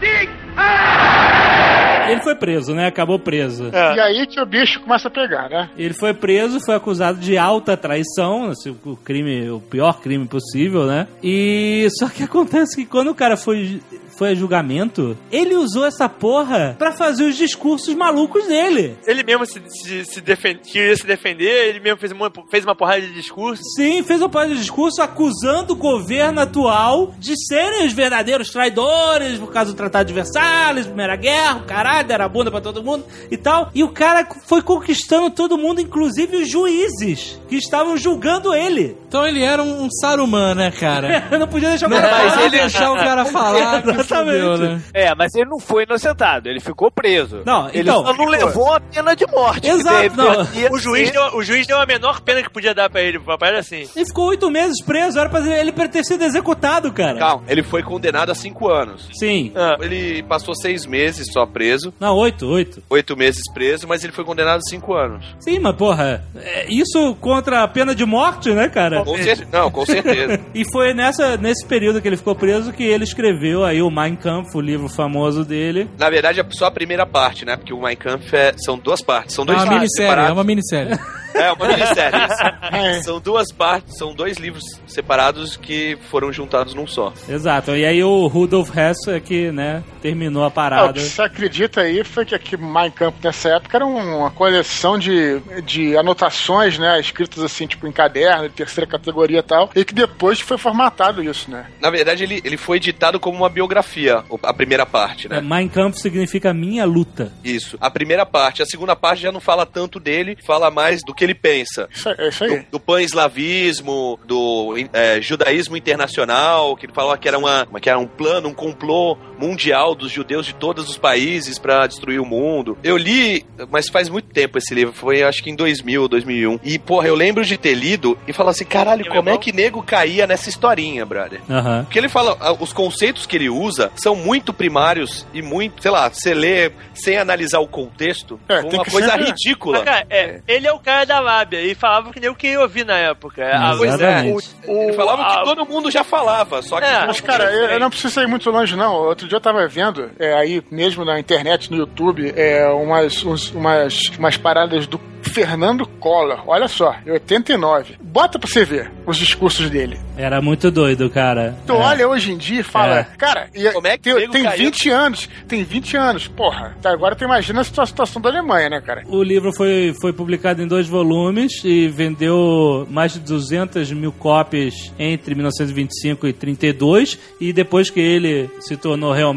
Ele foi preso, né? Acabou preso. E aí que o bicho começa a pegar, né? Ele foi preso, foi acusado de alta traição, assim, o crime, o pior crime possível, né? E só que (laughs) acontece que quando o cara foi foi a julgamento, ele usou essa porra pra fazer os discursos malucos dele. Ele mesmo se, se, se defen- queria se defender, ele mesmo fez uma, fez uma porrada de discurso. Sim, fez uma porra de discurso acusando o governo atual de serem os verdadeiros traidores por causa do Tratado de Versalhes, Primeira Guerra, o caralho, era bunda pra todo mundo e tal. E o cara foi conquistando todo mundo, inclusive os juízes que estavam julgando ele. Então ele era um Saruman, né, cara? (laughs) Eu não podia deixar o Não, cara mas falar. ele deixar o cara falar, (laughs) Exatamente. fudeu, né? É, mas ele não foi inocentado, ele ficou preso. Não, ele então- só não levou a pena de morte. Exato, deve- não. O juiz, deu, o juiz deu a menor pena que podia dar pra ele, uma parada assim. Ele ficou oito meses preso, era pra ele ter sido executado, cara. Calma, ele foi condenado a cinco anos. Sim. Ah, Ele passou seis meses só preso, Não, oito, oito. oito meses preso, mas ele foi condenado a cinco anos. Sim, mas porra, é, isso contra a pena de morte, né, cara? Com cer- Não, com certeza. (laughs) E foi nessa, nesse período que ele ficou preso que ele escreveu aí o Mein Kampf, o livro famoso dele. Na verdade, é só a primeira parte, né? Porque o Mein Kampf é- são duas partes. São É dois uma livros minissérie, é uma minissérie. (laughs) É uma minissérie. isso. (laughs) É. São duas partes, são dois livros separados que foram juntados num só. Exato. E aí o Rudolf Hess é que, né, terminou a Ah, o parada. que você acredita aí foi que aqui Mein Kampf nessa época era uma coleção de, de anotações, né? Escritas assim, tipo em caderno, de terceira categoria e tal, e que depois foi formatado isso, né? Na verdade, ele, ele foi editado como uma biografia, a primeira parte, É, né? Mein Kampf significa minha luta. Isso. A primeira parte. A segunda parte já não fala tanto dele, fala mais do que ele pensa. Isso, é isso Do, aí. do pan-eslavismo, do é, judaísmo internacional, que ele falava que era, uma, que era um plano, um complô mundial dos judeus de todos os países pra destruir o mundo. Eu li, mas faz muito tempo esse livro, foi acho que em 2000, 2001. E, porra, eu lembro de ter lido e falar assim, caralho, como é que nego caía nessa historinha, brother? Aham. Porque ele fala, ah, os conceitos que ele usa são muito primários e muito, sei lá, você lê sem analisar o contexto, É, uma que coisa sempre- ridícula. Mas, cara, é, ele é o cara da lábia e falava que nem eu queria ouvir na época. A- Pois é, Exatamente. ele falava a- que todo mundo já falava, só que É. Mas, cara, eu, eu não preciso ir muito longe, não. Outro dia eu tava vendo, é, aí mesmo na internet, no YouTube, é, umas, uns- umas, umas paradas do Fernando Collor. Olha só, em 89. Bota pra você ver os discursos dele. Era muito doido, cara. Tu É. olha hoje em dia e fala, É. cara, e- Como é que tem, tem caiu? 20 anos, tem 20 anos, porra. Tá, agora tu imagina a situa- situação da Alemanha, né, cara? O livro foi, foi publicado em dois volumes e vendeu mais de 200 mil cópias entre 1925 e 32. E depois que ele se tornou realmente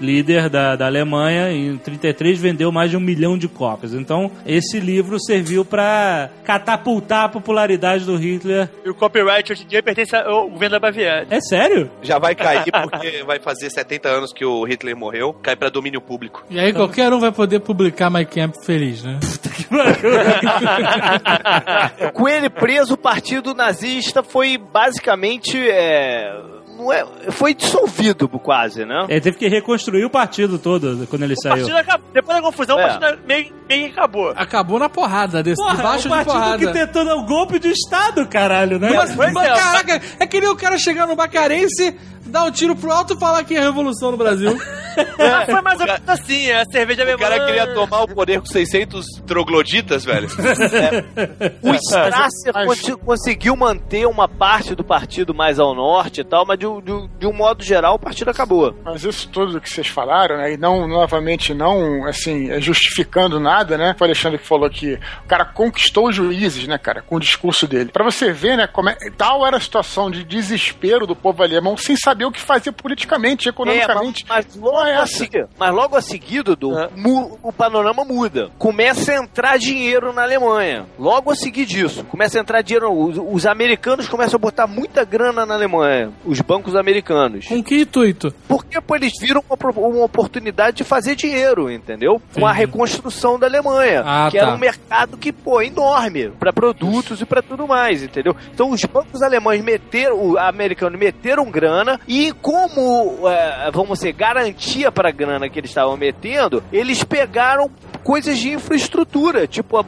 líder da, da Alemanha, em 33 vendeu mais de um milhão de cópias. Então, esse livro serviu para catapultar a popularidade do Hitler. E o copyright hoje em dia pertence ao governo da Baviera. É sério? já vai cair porque vai fazer 70 anos que o Hitler morreu, cai pra domínio público. E aí qualquer um vai poder publicar My Camp feliz, né? (laughs) Com ele preso, o partido nazista foi basicamente é, não é, foi dissolvido quase, né? Ele teve que reconstruir o partido todo quando ele O saiu. acabou. Depois da confusão, É. o partido meio, meio que acabou. Acabou na porrada, desse, Porra, debaixo o de partido porrada. que tentou dar um golpe de Estado, caralho, né? Mas, Pois mas, é, caraca, é que nem o cara chegar no Bacarense, dar um tiro pro alto e falar que é revolução no Brasil. (laughs) Mas foi mais ou menos assim, a cerveja O alemã. cara queria tomar o poder com 600 trogloditas, velho. O Strasser mas- consi- conseguiu manter uma parte do partido mais ao norte e tal, mas de, um- de de um modo geral o partido acabou. Mas isso tudo que vocês falaram, né? E não, novamente, não, assim, é, justificando nada, né? Foi o Alexandre que falou que o cara conquistou os juízes, né, cara, com o discurso dele. Pra você ver, né, como é, tal era a situação de desespero do povo alemão sem saber o que fazer politicamente, economicamente. É, mas, mas logo é a seguir, mas logo a seguir, Dudu, É. mu- o panorama muda. Começa a entrar dinheiro na Alemanha. Logo a seguir disso, começa a entrar dinheiro. Os, os americanos começam a botar muita grana na Alemanha. Os bancos americanos. Com que intuito? Porque pô, eles viram uma, uma oportunidade de fazer dinheiro, entendeu? Com a reconstrução da Alemanha. Ah, que tá. era um mercado que, pô, é enorme para produtos e para tudo mais, entendeu? Então os bancos alemães meteram, o americano meteram grana e como, é, vamos dizer, garantia para grana que eles estavam metendo, eles pegaram coisas de infraestrutura, tipo a,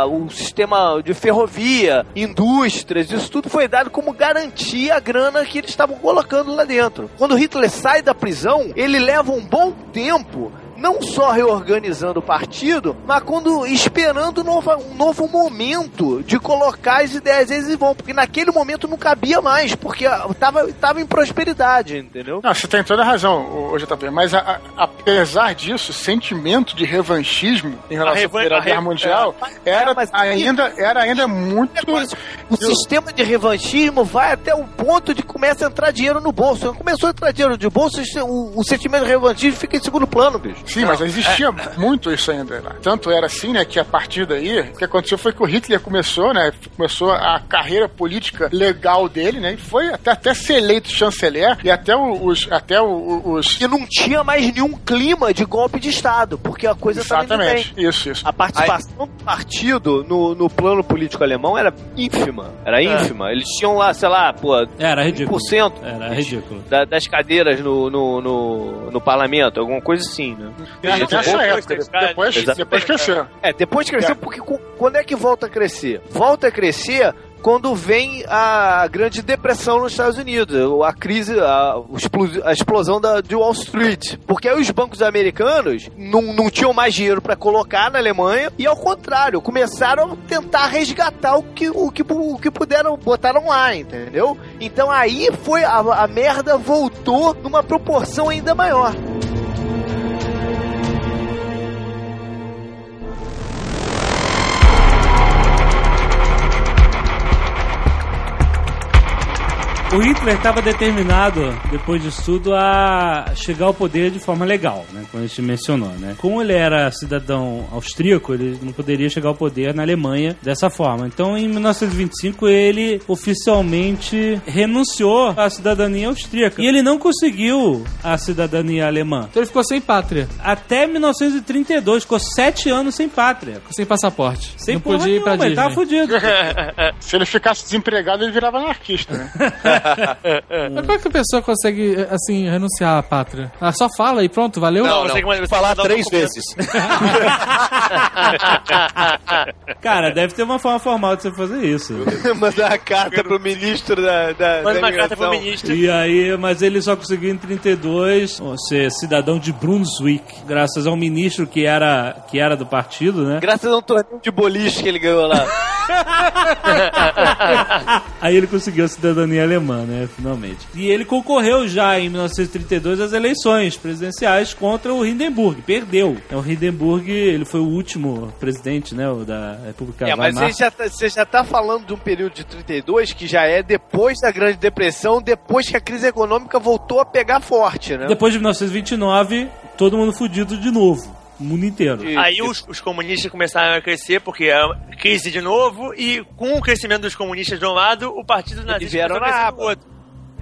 a- o sistema de ferrovia, indústrias, isso tudo foi dado como garantia à grana que eles estavam colocando lá dentro. Quando Hitler sai da prisão, ele leva um bom tempo não só reorganizando o partido, mas quando esperando nova- um novo momento de colocar as ideias deles em vão, porque naquele momento não cabia mais, porque ah, tava, tava em prosperidade, entendeu? Não, você tem toda a razão, ô, ô, JP, mas a- a- apesar disso, o sentimento de revanchismo em relação à Primeira Guerra Mundial é, era, mas- ainda, era ainda muito... O sistema de revanchismo vai até o ponto de começa a entrar dinheiro no bolso. Começou a entrar dinheiro no bolso, o, o sentimento de revanchismo fica em segundo plano, bicho. Sim, mas existia muito isso ainda lá. Tanto era assim, né, que a partir daí, o que aconteceu foi que o Hitler começou, né, começou a carreira política legal dele, né, e foi até, até ser eleito chanceler e até os, até os... Que não tinha mais nenhum clima de golpe de Estado, porque a coisa estava indo bem. Exatamente, isso, isso. A participação do partido no, no plano político alemão era ínfima. Era ínfima. Eles tinham lá, sei lá, pô, Era ridículo. 1% Era ridículo. da- das cadeiras no, no, no, no parlamento, alguma coisa assim, né? Depois, época, depois, depois, exatamente. depois cresceu. É, depois cresceu, porque quando é que volta a crescer? Volta a crescer quando vem a Grande Depressão nos Estados Unidos, a crise, a, a explosão da, de Wall Street. Porque aí os bancos americanos não, não tinham mais dinheiro para colocar na Alemanha e, ao contrário, começaram a tentar resgatar o que, o que, o que puderam, botaram lá, entendeu? Então aí foi, a, a merda voltou numa proporção ainda maior. O Hitler estava determinado, depois disso tudo, a chegar ao poder de forma legal, né? Como a gente mencionou, né? Como ele era cidadão austríaco, ele não poderia chegar ao poder na Alemanha dessa forma. Então, em 1925, ele oficialmente renunciou à cidadania austríaca. E ele não conseguiu a cidadania alemã. Então ele ficou sem pátria, Até 1932, ficou sete anos sem pátria. ficou sem passaporte. Sem não podia ir pra nenhuma, ele Disney. tava fudido. (laughs) Se ele ficasse desempregado, ele virava anarquista, né? (laughs) Mas como é que a pessoa consegue, assim, renunciar à pátria? Ah, só fala e pronto, valeu? Não, você não. que- Falar mandou três um vezes. (laughs) Cara, deve ter uma forma formal de você fazer isso. (laughs) Mandar a carta pro ministro da, da, Manda da uma carta pro ministro. E aí, mas ele só conseguiu em 32 ser cidadão de Brunswick, graças ao ministro que era, que era do partido, né? Graças a um torneio de boliche que ele ganhou lá. (laughs) Aí ele conseguiu a cidadania alemã, né? Finalmente. E ele concorreu já em 1932 às eleições presidenciais contra o Hindenburg. Perdeu. Então, o Hindenburg, ele foi o último presidente, né? Da República É, mas você já, tá, você já tá falando de um período de 32 que já é depois da Grande Depressão, depois que a crise econômica voltou a pegar forte, né? Depois de 1929, todo mundo fudido de novo. O mundo inteiro. E- Aí os, os comunistas começaram a crescer porque é uma crise de novo e com o crescimento dos comunistas do lado, o partido nazista vieram a na aba. outro.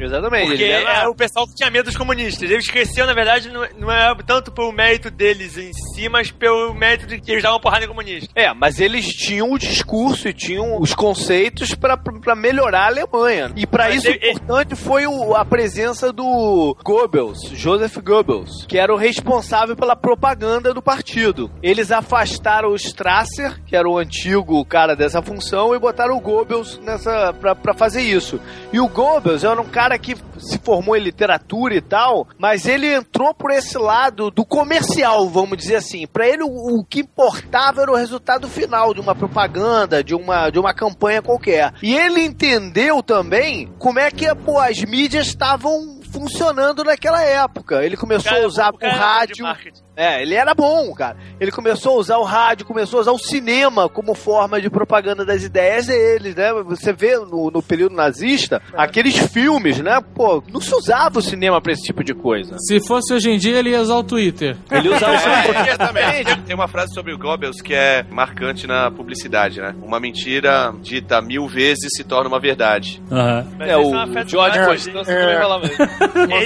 Exatamente. Porque era- é o pessoal que tinha medo dos comunistas. Eles cresceram, na verdade, não, não é tanto pelo mérito deles em si, mas pelo mérito de que eles davam porrada em comunista. É, mas eles tinham o discurso e tinham os conceitos pra- pra melhorar a Alemanha. E pra Mas isso, ele- importante foi o- a presença do Goebbels, Joseph Goebbels, que era o responsável pela propaganda do partido. Eles afastaram o Strasser, que era o antigo cara dessa função, e botaram o Goebbels nessa pra fazer isso. E o Goebbels era um cara que se formou em literatura e tal, mas ele entrou por esse lado do comercial, vamos dizer assim. Pra ele, o, o que importava era o resultado final de uma propaganda, de uma, de uma campanha qualquer. E ele entendeu também como é que pô, as mídias estavam funcionando naquela época. Ele começou a usar o, cara era bom de rádio. É, ele era bom, cara. Ele começou a usar o rádio, começou a usar o cinema como forma de propaganda das ideias deles, né? Você vê no, no período nazista, aqueles filmes, né? Pô, não se usava o cinema pra esse tipo de coisa. Se fosse hoje em dia, ele ia usar o Twitter. Ele usava o cinema. (laughs) É, exatamente. Tem uma frase sobre o Goebbels que é marcante na publicidade, né? Uma mentira dita mil vezes se torna uma verdade. Aham. Mas É, o George de- Constance é. também falava isso.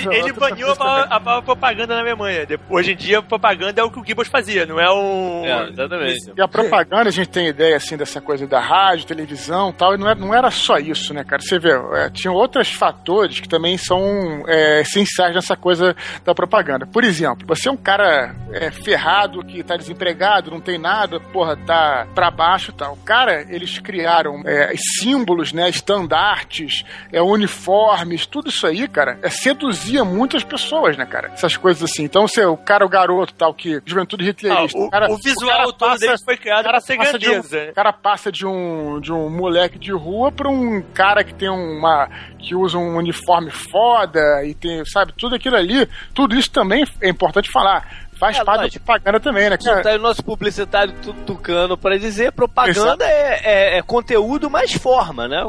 Ele, ele baniu a palavra, a palavra propaganda na Alemanha. Hoje em dia, propaganda é o que o Goebbels fazia, não é um... É, exatamente. E a propaganda, a gente tem ideia, assim, dessa coisa da rádio, televisão e tal, e não era, não era só isso, né, cara? Você vê, é, tinha outros fatores que também são é, essenciais nessa coisa da propaganda. Por exemplo, você é um cara é, ferrado, que tá desempregado, não tem nada, porra, tá pra baixo e tal. Cara, eles criaram é, símbolos, né, estandartes, é, uniformes, tudo isso aí, cara, é, seduzia muitas pessoas, né, cara? Essas coisas assim. Então, você, o cara, o garoto tal, que juventude Ah, hitlerista. o, cara- o visual cara todo passa- dele foi criado pra ser um- grandeza. o cara passa de um, de um moleque de rua pra um cara que tem uma. que usa um uniforme foda e tem, sabe, tudo aquilo ali, tudo isso também é importante falar. Faz É, parte da propaganda também, né, cara? Tá aí o nosso publicitário tu- tucano pra dizer, propaganda é, é- é conteúdo mais forma, né?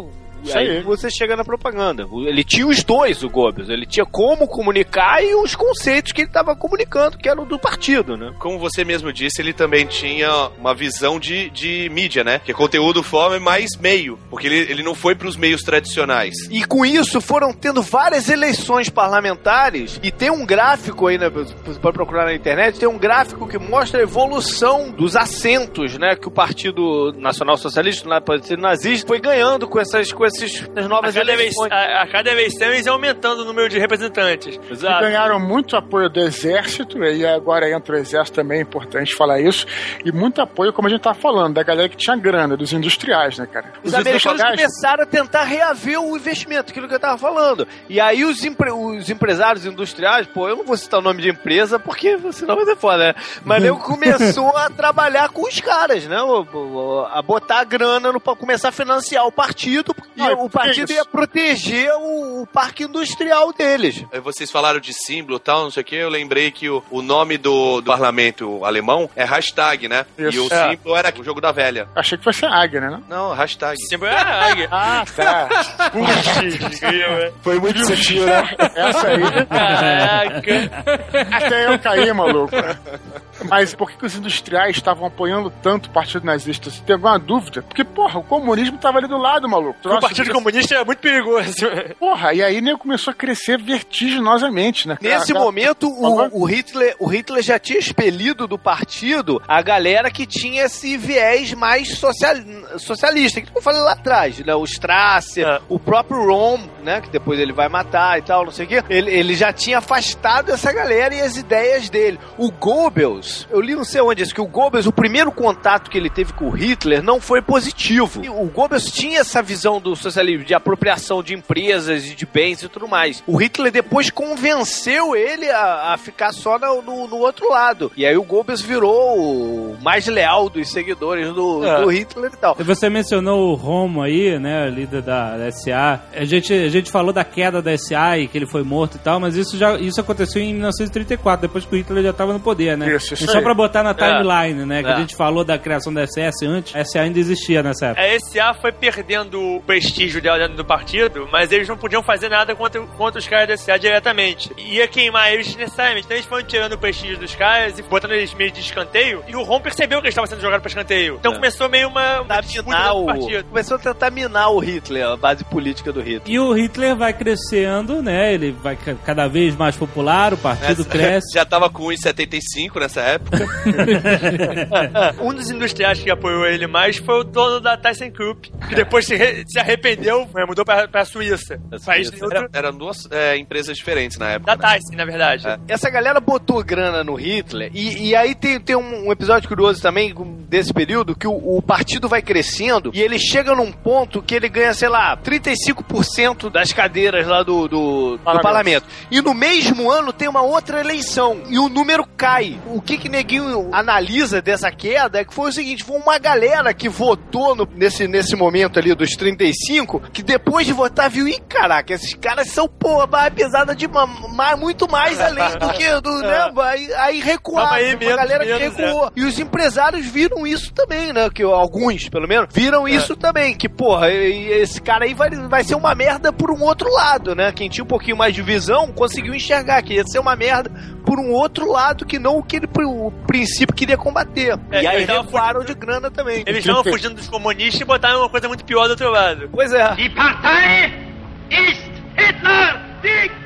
Isso aí aí. você chega na propaganda. Ele tinha os dois, o Goebbels. Ele tinha como comunicar e os conceitos que ele estava comunicando, que eram do partido, né? Como você mesmo disse, ele também tinha uma visão de, de mídia, né? Que é conteúdo forma mais meio. Porque ele, ele não foi pros meios tradicionais. E com isso foram tendo várias eleições parlamentares e tem um gráfico aí, né, você pode procurar na internet, tem um gráfico que mostra a evolução dos assentos, né, que o Partido Nacional Socialista, Partido Nazista, foi ganhando com essas, com esses, essas A novas cada, eleições. a, a cada eleição eles iam aumentando o número de representantes. E Exato. ganharam muito apoio do exército, e agora entra o exército também, é importante falar isso, e muito apoio, como a gente tava falando, da galera que tinha grana, dos industriais, né, cara? Os americanos industriais- começaram a tentar reaver o investimento, aquilo que eu tava falando. E aí os, empre- os empresários industriais, pô, eu não vou citar o nome de empresa, porque senão vai ser foda, né? Mas nego (laughs) começou a trabalhar com os caras, né? A botar grana no, pra começar a financiar o partido, e Não, o partido ia proteger o, o parque industrial deles. Aí Vocês falaram de símbolo e tal, não sei o que. Eu lembrei que o, o nome do, do parlamento alemão é hashtag, né? Isso. E o É. símbolo era o jogo da velha. Achei que fosse a águia, né? não? Hashtag. Sempre é a águia. (laughs) Ah, tá. Grilo, Foi muito sutil, né? Essa aí. Caraca. Até eu caí, maluco. Mas por que, que os industriais estavam apoiando tanto o Partido Nazista? Você tem alguma dúvida? Porque, porra, o comunismo tava ali do lado, maluco. O Partido Comunista é muito perigoso. (laughs) Porra, e aí nego começou a crescer vertiginosamente, né? Nesse Cara, momento, Agora- o, o Hitler, o Hitler já tinha expelido do partido a galera que tinha esse viés mais social, socialista, que eu falei lá atrás, né? O Strasser, É. o próprio Rom, né? Que depois ele vai matar e tal, não sei o quê. Ele, ele já tinha afastado essa galera e as ideias dele. O Goebbels, eu li não sei onde isso, que o Goebbels, o primeiro contato que ele teve com o Hitler não foi positivo. O Goebbels tinha essa visão do socialismo, de apropriação de empresas e de bens e tudo mais. O Hitler depois convenceu ele a, a ficar só no, no- no outro lado. E aí o Goebbels virou o mais leal dos seguidores do, É. do Hitler e tal. Você mencionou o Romo aí, né, líder da, da SA. A gente, a gente falou da queda da SA e que ele foi morto e tal, mas isso já isso aconteceu em 1934, depois que o Hitler já estava no poder, né? Isso, isso Isso só aí. pra botar na timeline, né? Que É. a gente falou da criação da SS antes. A SA ainda existia nessa época. A SA foi perdendo o prestígio dela dentro do partido, mas eles não podiam fazer nada contra, contra os caras da SA diretamente. Ia queimar eles necessariamente. Então eles foram tirando o prestígio dos caras e botando eles meio de escanteio. E o Ron percebeu que eles estavam sendo jogados pra escanteio. Então É. começou meio uma, uma minar o... partido. Começou a tentar minar o Hitler, a base política do Hitler. E o Hitler vai crescendo, né? Ele vai ca- cada vez mais popular, o partido Essa- (laughs) cresce. Já tava com 1,75 nessa época. (laughs) Um dos industriais que apoiou ele mais foi o dono da ThyssenKrupp, que depois se, re- se arrependeu, né, mudou pra, pra Suíça. País Suíça. Eram duas é, empresas diferentes na época. da né? Tyson, na verdade. É. Essa galera botou grana no Hitler, e, e aí tem, tem um, um episódio curioso também desse período, que o, o partido vai crescendo e ele chega num ponto que ele ganha, sei lá, 35% das cadeiras lá do, do, do Parlamento. parlamento. E no mesmo ano tem uma outra eleição, e o número cai. O que que Neguinho analisa dessa queda é que foi o seguinte, foi uma galera que votou no- nesse, nesse momento ali dos 35, que depois de votar viu, ih, caraca, esses caras são, porra, pesada de ma- muito mais além do que do, (laughs) né? Aí, aí recuaram, Calma aí, uma menos, galera que menos, recuou. E os empresários viram isso também, né? Que alguns, pelo menos, viram isso também. Que, porra, esse cara aí vai, vai ser uma merda por um outro lado, né? Quem tinha um pouquinho mais de visão conseguiu enxergar que ia ser uma merda por um outro lado que não o que ele, o princípio queria combater. É, e aí eles recuaram de grana também. Eles estavam fugindo dos comunistas e botaram uma coisa muito pior do outro lado. Pois é. Die Partei ist Hitler! Sieg!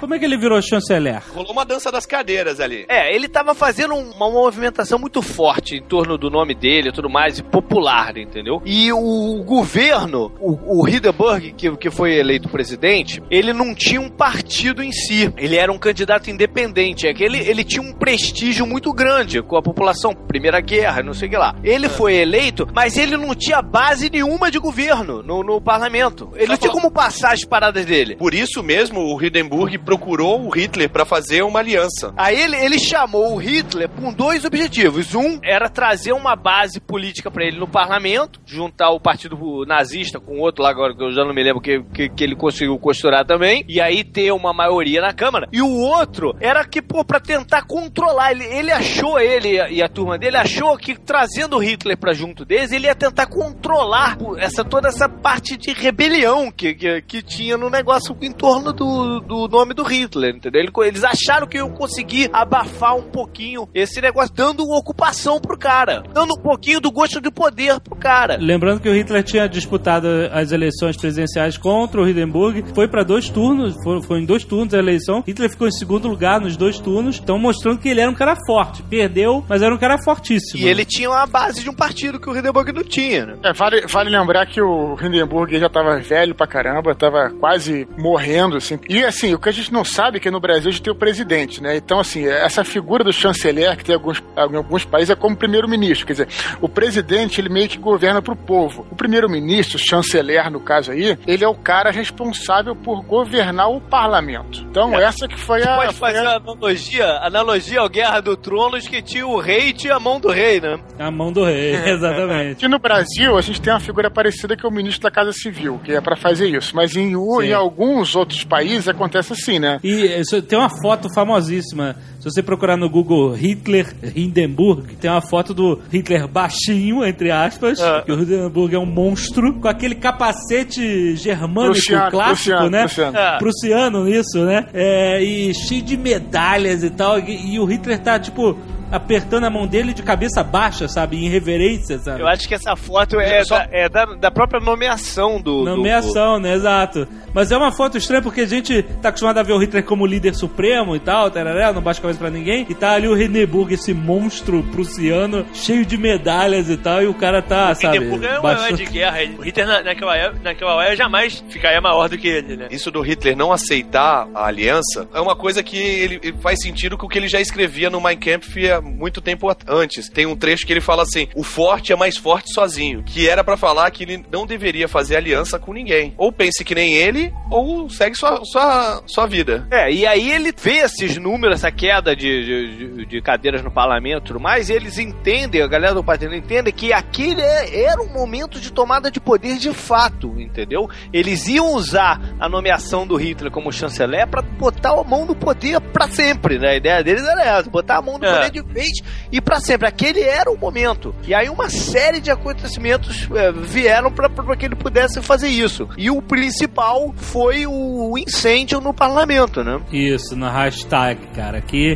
Como é que ele virou chanceler? Rolou uma dança das cadeiras ali. É, ele tava fazendo um- uma movimentação muito forte em torno do nome dele e tudo mais, e popular, entendeu? E o governo, o, o Hindenburg, que, que foi eleito presidente, ele não tinha um partido em si. Ele era um candidato independente. É que ele, ele tinha um prestígio muito grande com a população. Primeira Guerra, não sei o que lá. Ele foi eleito, mas ele não tinha base nenhuma de governo no, no parlamento. Ele não tinha como passar as paradas dele. Por isso mesmo, o Hindenburg procurou o Hitler pra fazer uma aliança. Aí ele, ele chamou o Hitler com dois objetivos. Um era trazer uma base política pra ele no parlamento, juntar o partido nazista com outro lá agora, que eu já não me lembro que, que, que ele conseguiu costurar também, e aí ter uma maioria na Câmara. E o outro era que, pô, pra tentar controlar. Ele, ele achou, ele e a- turma dele, achou que trazendo o Hitler pra junto deles, ele ia tentar controlar essa, toda essa parte de rebelião que, que, que tinha no negócio em torno do, do nome do Hitler, entendeu? Ele- eles acharam que iam conseguir abafar um pouquinho esse negócio, dando ocupação pro cara, dando um pouquinho do gosto de poder pro cara. Lembrando que o Hitler tinha disputado as eleições presidenciais contra o Hindenburg, foi pra dois turnos, foi, foi em dois turnos a eleição. Hitler ficou em segundo lugar nos dois turnos, então mostrando que ele era um cara forte. Perdeu, mas era um cara fortíssimo. E ele tinha uma base de um partido que o Hindenburg não tinha, né? É, vale, vale lembrar que o Hindenburg já tava velho pra caramba, tava quase morrendo, assim. E assim, o que a gente não sabe é que no Brasil a gente tem o presidente, né? Então, assim, essa figura do chanceler que tem em alguns, em alguns países é como primeiro-ministro. Quer dizer, o presidente, ele meio que governa pro povo. O primeiro-ministro, chanceler no caso aí, ele é o cara responsável por governar o parlamento. Então, essa que foi a. Pode fazer a- uma analogia, analogia ao Guerra do Tronos que tinha o rei e tinha a mão do rei, né? A mão do rei, (laughs) exatamente. Aqui no Brasil, a gente tem uma figura parecida que é o ministro da Casa Civil, que é pra fazer isso. Mas em, o- Sim. Alguns outros países acontece assim, né? E isso, tem uma foto famosíssima. Se você procurar no Google Hitler Hindenburg, tem uma foto do Hitler baixinho, entre aspas, Ah. que o Hindenburg é um monstro, com aquele capacete germânico clássico, né? prussiano. É. Prussiano, isso, né? É, e cheio de medalhas e tal. E, e o Hitler tá, tipo, apertando a mão dele de cabeça baixa, sabe? Em reverência, sabe? Eu acho que essa foto é, Só- da, é da, da própria nomeação do. do- Nomeação, né? Exato. Mas é uma foto estranha porque a gente tá acostumado a ver o Hitler como líder supremo e tal, tarará, não baixa a cabeça pra ninguém. E tá ali o Hindenburg, esse monstro prussiano, cheio de medalhas e tal, e o cara tá, sabe? Hindenburg é um baixo- herói de guerra. O Hitler na- naquela, época- naquela hora jamais ficaria maior do que ele, né? Isso do Hitler não aceitar a aliança é uma coisa que ele, ele faz sentido com o que ele já escrevia no Mein Kampf há muito tempo antes. Tem um trecho que ele fala assim: o forte é mais forte sozinho. Que era pra falar que ele não deveria fazer aliança com ninguém. Ou pense que nem ele, ou segue sua, sua, sua vida. É, e aí ele vê esses números, essa queda queda de, de, de cadeiras no parlamento, e tudo mais, eles entendem, a galera do partido entende que aquele é- era um momento de tomada de poder de fato, entendeu? Eles iam usar a nomeação do Hitler como chanceler para botar a mão no poder para sempre, né? A ideia deles era essa, botar a mão no É. poder de vez e para sempre. Aquele era o momento. E aí uma série de acontecimentos eh, vieram para que ele pudesse fazer isso. E o principal foi o incêndio no parlamento, né? Isso, na hashtag, cara, que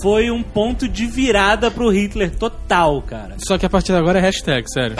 foi um ponto de virada pro Hitler total, cara. Só que a partir de agora é hashtag, sério.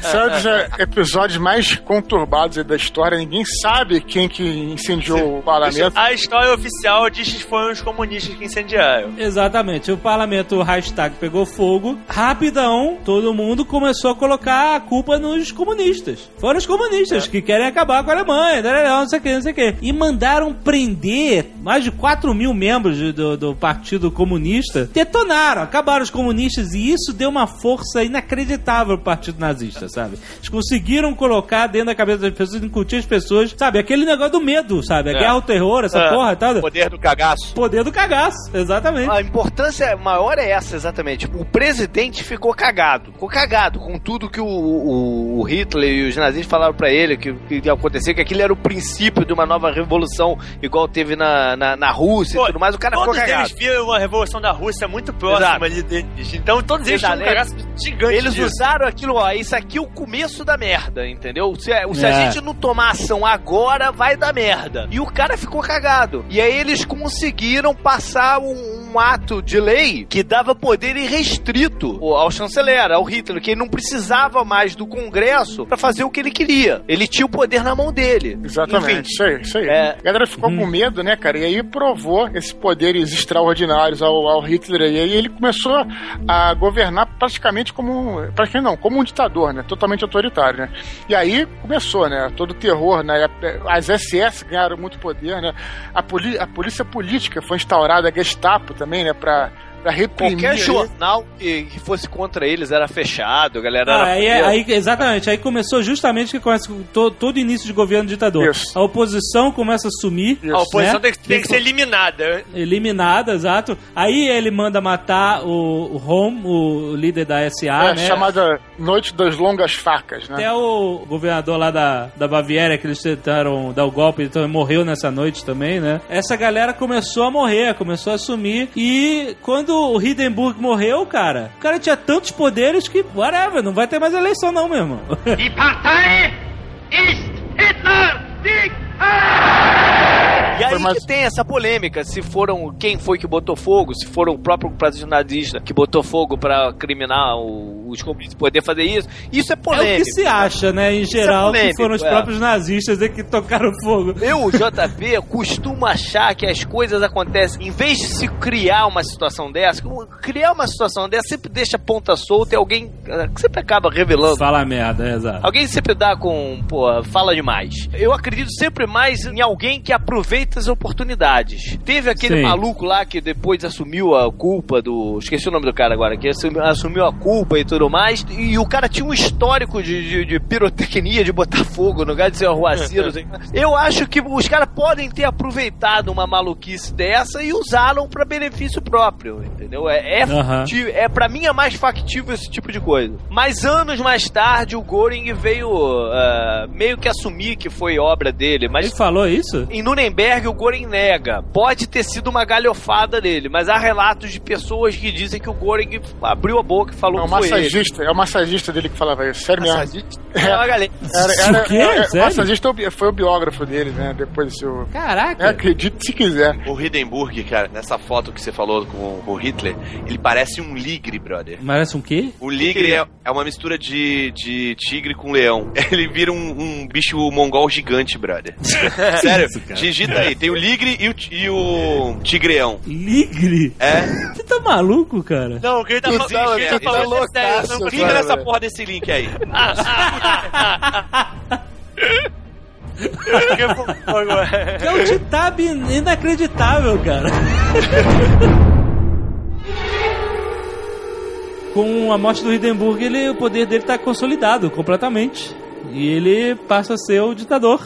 Esse é um dos é, episódios mais conturbados da história. Ninguém sabe quem que incendiou o parlamento. A história oficial diz que foram os comunistas que incendiaram. Exatamente, o parlamento, o hashtag pegou fogo, rapidão, todo mundo começou a colocar a culpa nos comunistas. Foram os comunistas que querem acabar com a Alemanha, não sei o que, não sei o que. E mandaram prender mais de 4 mil membros do, do Partido Comunista. Detonaram, acabaram os comunistas e isso deu uma força inacreditável pro Partido Nazista, sabe? Eles conseguiram colocar dentro da cabeça das pessoas, incutir as pessoas, sabe? Aquele negócio do medo, sabe? A É. guerra ao terror, essa É. porra e tal. Poder do cagaço. Poder do cagaço, exatamente. A importância maior é essa, exatamente. O presidente ficou cagado. Ficou cagado com tudo que o, o- o Hitler e os nazistas falaram pra ele que, que ia acontecer, que aquilo era o princípio de uma nova revolução, igual teve na, na, na Rússia Pô, e tudo mais. O cara ficou Todos cagado. eles viram a Revolução da Rússia muito próxima Exato. ali deles. Então todos eles tinham um gigante Eles disso. usaram aquilo, ó, isso aqui é o começo da merda, entendeu? Se, a- se É. a gente não tomar ação agora, vai dar merda. E o cara ficou cagado. E aí eles conseguiram passar um, um ato de lei que dava poder irrestrito ao chanceler, ao Hitler, que ele não precisava mais do Congresso pra fazer o que ele queria. Ele tinha o poder na mão dele. Exatamente, Enfim, isso aí, isso aí. É. A galera ficou com medo, né, cara? E aí provou esses poderes extraordinários ao, ao Hitler. E aí ele começou a governar praticamente como. um- Praticamente não, como um ditador, né? Totalmente autoritário, né? E aí começou, né? Todo o terror, né? As SS ganharam muito poder, né? A, poli a polícia política foi instaurada, a Gestapo também, né? Pra, pra reprimir. Qualquer jornal que, que fosse contra eles era fechado, a galera Ah, era aí, presa. aí- exatamente, aí começou justamente que começa com to- todo início de governo ditador. Isso. A oposição começa a sumir, Isso. A oposição né? tem, que- tem que ser eliminada. eliminada, exato. Aí ele manda matar o, o Rom, o líder da SA, É, né? chamada Noite das Longas Facas, né? Até o governador lá da, da Baviera, que eles tentaram dar o golpe, então ele morreu nessa noite também, né? Essa galera começou a morrer, começou a sumir. E quando o Hindenburg morreu, cara, o cara tinha tantos poderes que, whatever, não vai ter mais eleição não, meu irmão. Die Partei ist Hitler! Sieg! E aí mais- que tem essa polêmica, se foram quem foi que botou fogo, se foram o próprio partido nazista que botou fogo pra criminar o- os comunistas poder fazer isso. Isso é É o polêmico. que se acha, né, em geral, que polêmico, foram os é. próprios nazistas é que tocaram fogo. Eu, JP, costumo achar que as coisas acontecem, em vez de se criar uma situação dessa, criar uma situação dessa sempre deixa a ponta solta e alguém eh, sempre acaba revelando. Fala merda, é exato. Alguém sempre dá com, pô, fala demais. Eu acredito sempre mais em alguém que aproveita as oportunidades. Teve aquele Sim. maluco lá que depois assumiu a culpa do. Esqueci o nome do cara agora, que assumiu, a culpa e tudo mais. E o cara tinha um histórico de, de, de pirotecnia, de botar fogo no lugar de ser arruaceiro. assim. (laughs) Eu acho que os caras podem ter aproveitado uma maluquice dessa e usaram pra benefício próprio, entendeu? É, é, factível- é para mim é mais factível esse tipo de coisa. Mas anos mais tarde o Göring veio ah, meio que assumir que foi obra dele, mas Ele falou isso? em Nuremberg o Göring nega. Pode ter sido uma galhofada dele, mas há relatos de pessoas que dizem que o Göring abriu a boca e falou É o que foi ele. massagista, é o massagista dele que falava isso, sério mesmo. Massagista? É uma galera. Era, era, O quê? era- o massagista é o bi- foi o biógrafo dele, né? Depois do seu. Caraca. É, acredite se quiser. O Hindenburg, cara, nessa foto que você falou com o Hitler, ele parece um ligre, brother. Parece um quê? O ligre é, é uma mistura de, de tigre com leão. (laughs) Ele vira um, um bicho mongol gigante, brother. (laughs) Sério, isso, cara? digita aí. Tem o ligre e o, e o tigreão. Ligre? É? Você tá maluco, cara? Não, o que ele tá falando. tá- o que ele tá tá falando é sério, loucaço, não- cara. Clica nessa porra desse link aí. É um T-Tab inacreditável, cara. Com a morte do Hindenburg, ele, o poder dele tá consolidado completamente. E ele passa a ser o ditador.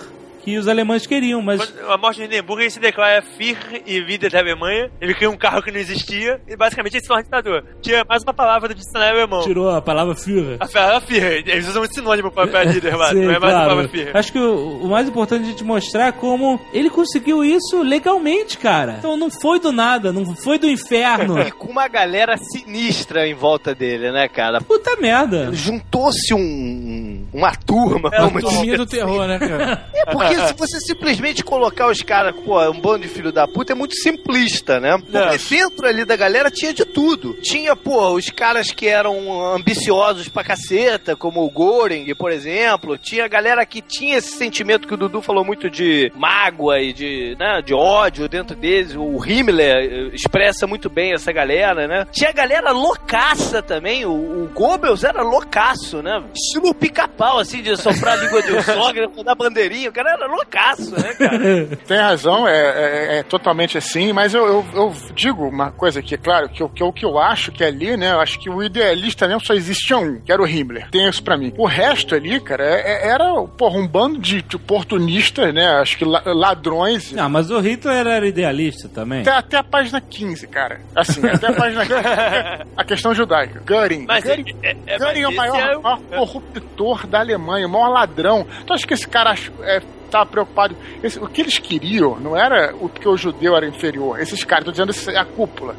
Que os alemães queriam, mas Quando a morte de Hindenburg, ele se declara Führer e vida da Alemanha. Ele cria um carro que não existia e basicamente ele se torna ditador. Tira mais uma palavra do dicionário alemão. tirou a palavra Führer. A palavra Führer. Eles usam um sinônimo pra, pra líder. (laughs) Sim, Não é mais a palavra Führer. Acho que o, o mais importante é a gente mostrar como ele conseguiu isso legalmente, cara. Então não foi do nada, não foi do inferno. (laughs) E com uma galera sinistra em volta dele, né, cara? Puta merda. Juntou-se um, uma turma, É, uma Turminha do terror, né, cara? É, porque se você simplesmente colocar os caras, pô, um bando de filho da puta, é muito simplista, né? Porque dentro ali da galera tinha de tudo. Tinha, pô, os caras que eram ambiciosos pra caceta, como o Goring, por exemplo. Tinha a galera que tinha esse sentimento que o Dudu falou muito de mágoa e de, né, de ódio dentro deles. O Himmler eh, expressa muito bem essa galera, né? Tinha a galera loucaça também. O, o Goebbels era loucaço, né? Estilo pica-pau, assim, de soprar a língua de (laughs) sogra, dar bandeirinha. O cara era loucaço, né, cara? (laughs) Tem razão, é, é- é totalmente assim, mas eu, eu- eu digo uma coisa aqui, claro, que, eu- que, o que eu acho que ali, né, eu acho que o idealista mesmo só existia um, que era o Himmler. Tem isso pra mim. O resto ali, cara, é- é- era, porra, um bando de, de oportunistas, né, acho que la- ladrões. Não, mas o Hitler era idealista também. Até, até a página 15, cara. Assim, até a página 15. (laughs) a questão judaica. Göring. Mas Göring, é, é, Göring é o mas maior, é o- maior (laughs) corruptor da Alemanha, o maior ladrão. Tu acha que esse cara é, tava preocupado? Esse- o que eles queriam não era o porque o judeu era inferior. Esses caras, tô dizendo é a cúpula.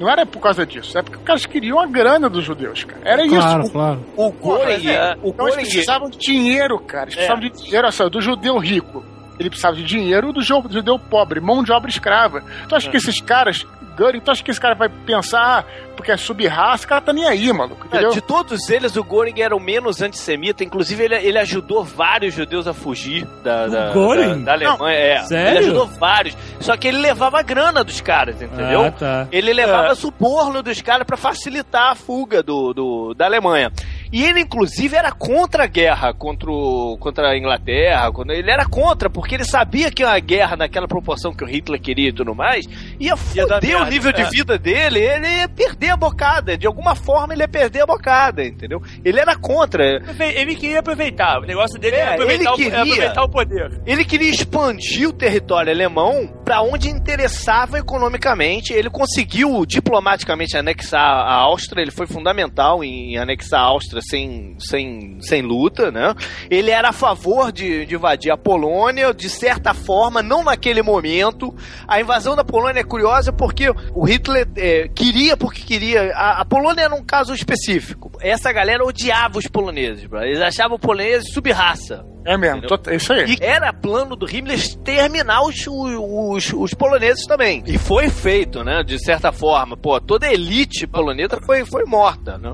Não era por causa disso, é porque os caras queriam a grana dos judeus, cara. Era Claro, isso. claro. O Goring, é. o Então eles precisavam de dinheiro, cara. Eles precisavam de dinheiro, olha só, do judeu rico. Ele precisava de dinheiro do ju- do judeu pobre, mão de obra escrava. Tu acha que esses caras, Göring, tu acha que esse cara vai pensar, ah, porque é sub-raça, o cara tá nem aí, maluco, entendeu? de todos eles, o Goring era o menos antissemita. Inclusive, ele, ele ajudou vários judeus a fugir da, da, da, da Alemanha. É, Sério? Ele ajudou vários. Só que ele levava a grana dos caras, entendeu? Ah, tá. Ele levava suborno dos caras pra facilitar a fuga do, do- da Alemanha. E ele, inclusive, era contra a guerra contra, o- contra a Inglaterra. Quando, ele era contra, porque ele sabia que a guerra, naquela proporção que o Hitler queria e tudo mais, ia foder o nível de é. vida dele. Ele ia perder a bocada. De alguma forma, ele ia perder a bocada, entendeu? Ele era contra. Ele queria aproveitar. O negócio dele É, era aproveitar, ele o, queria. era aproveitar o poder. Ele queria expandir o território alemão para onde interessava economicamente. Ele conseguiu diplomaticamente anexar a Áustria. Ele foi fundamental em anexar a Áustria sem, sem, sem luta, né? Ele era a favor de, de invadir a Polônia, de certa forma, não naquele momento. A invasão da Polônia é curiosa porque o Hitler é, queria, porque queria. A, a Polônia era um caso específico. Essa galera odiava os poloneses, bro. Eles achavam os poloneses sub-raça. É mesmo, tô- é isso aí. E era plano do Himmler exterminar os, os, os poloneses também. E foi feito, né? De certa forma. Pô, toda a elite polonesa foi, foi morta, né?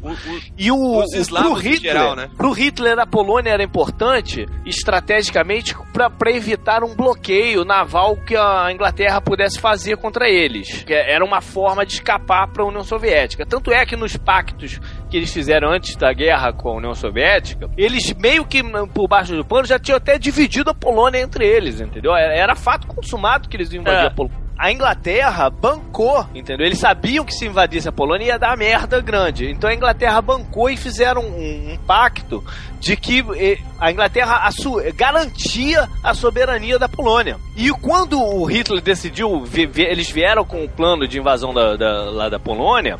E o, os o- eslavos pro Hitler, geral, né? pro Hitler a Polônia era importante estrategicamente para evitar um bloqueio naval que a Inglaterra pudesse fazer contra eles. Era uma forma de escapar para a União Soviética. Tanto é que nos pactos que eles fizeram antes da guerra com a União Soviética, eles meio que por baixo do pano já tinham até dividido a Polônia entre eles, entendeu? Era, era fato consumado que eles iam invadir É. a Polônia. A Inglaterra bancou, entendeu? Eles sabiam que se invadisse a Polônia ia dar merda grande. Então a Inglaterra bancou e fizeram um, um pacto de que eh, a Inglaterra assu- garantia a soberania da Polônia. E quando o Hitler decidiu, vi- vi- eles vieram com o plano de invasão da, da- lá da Polônia,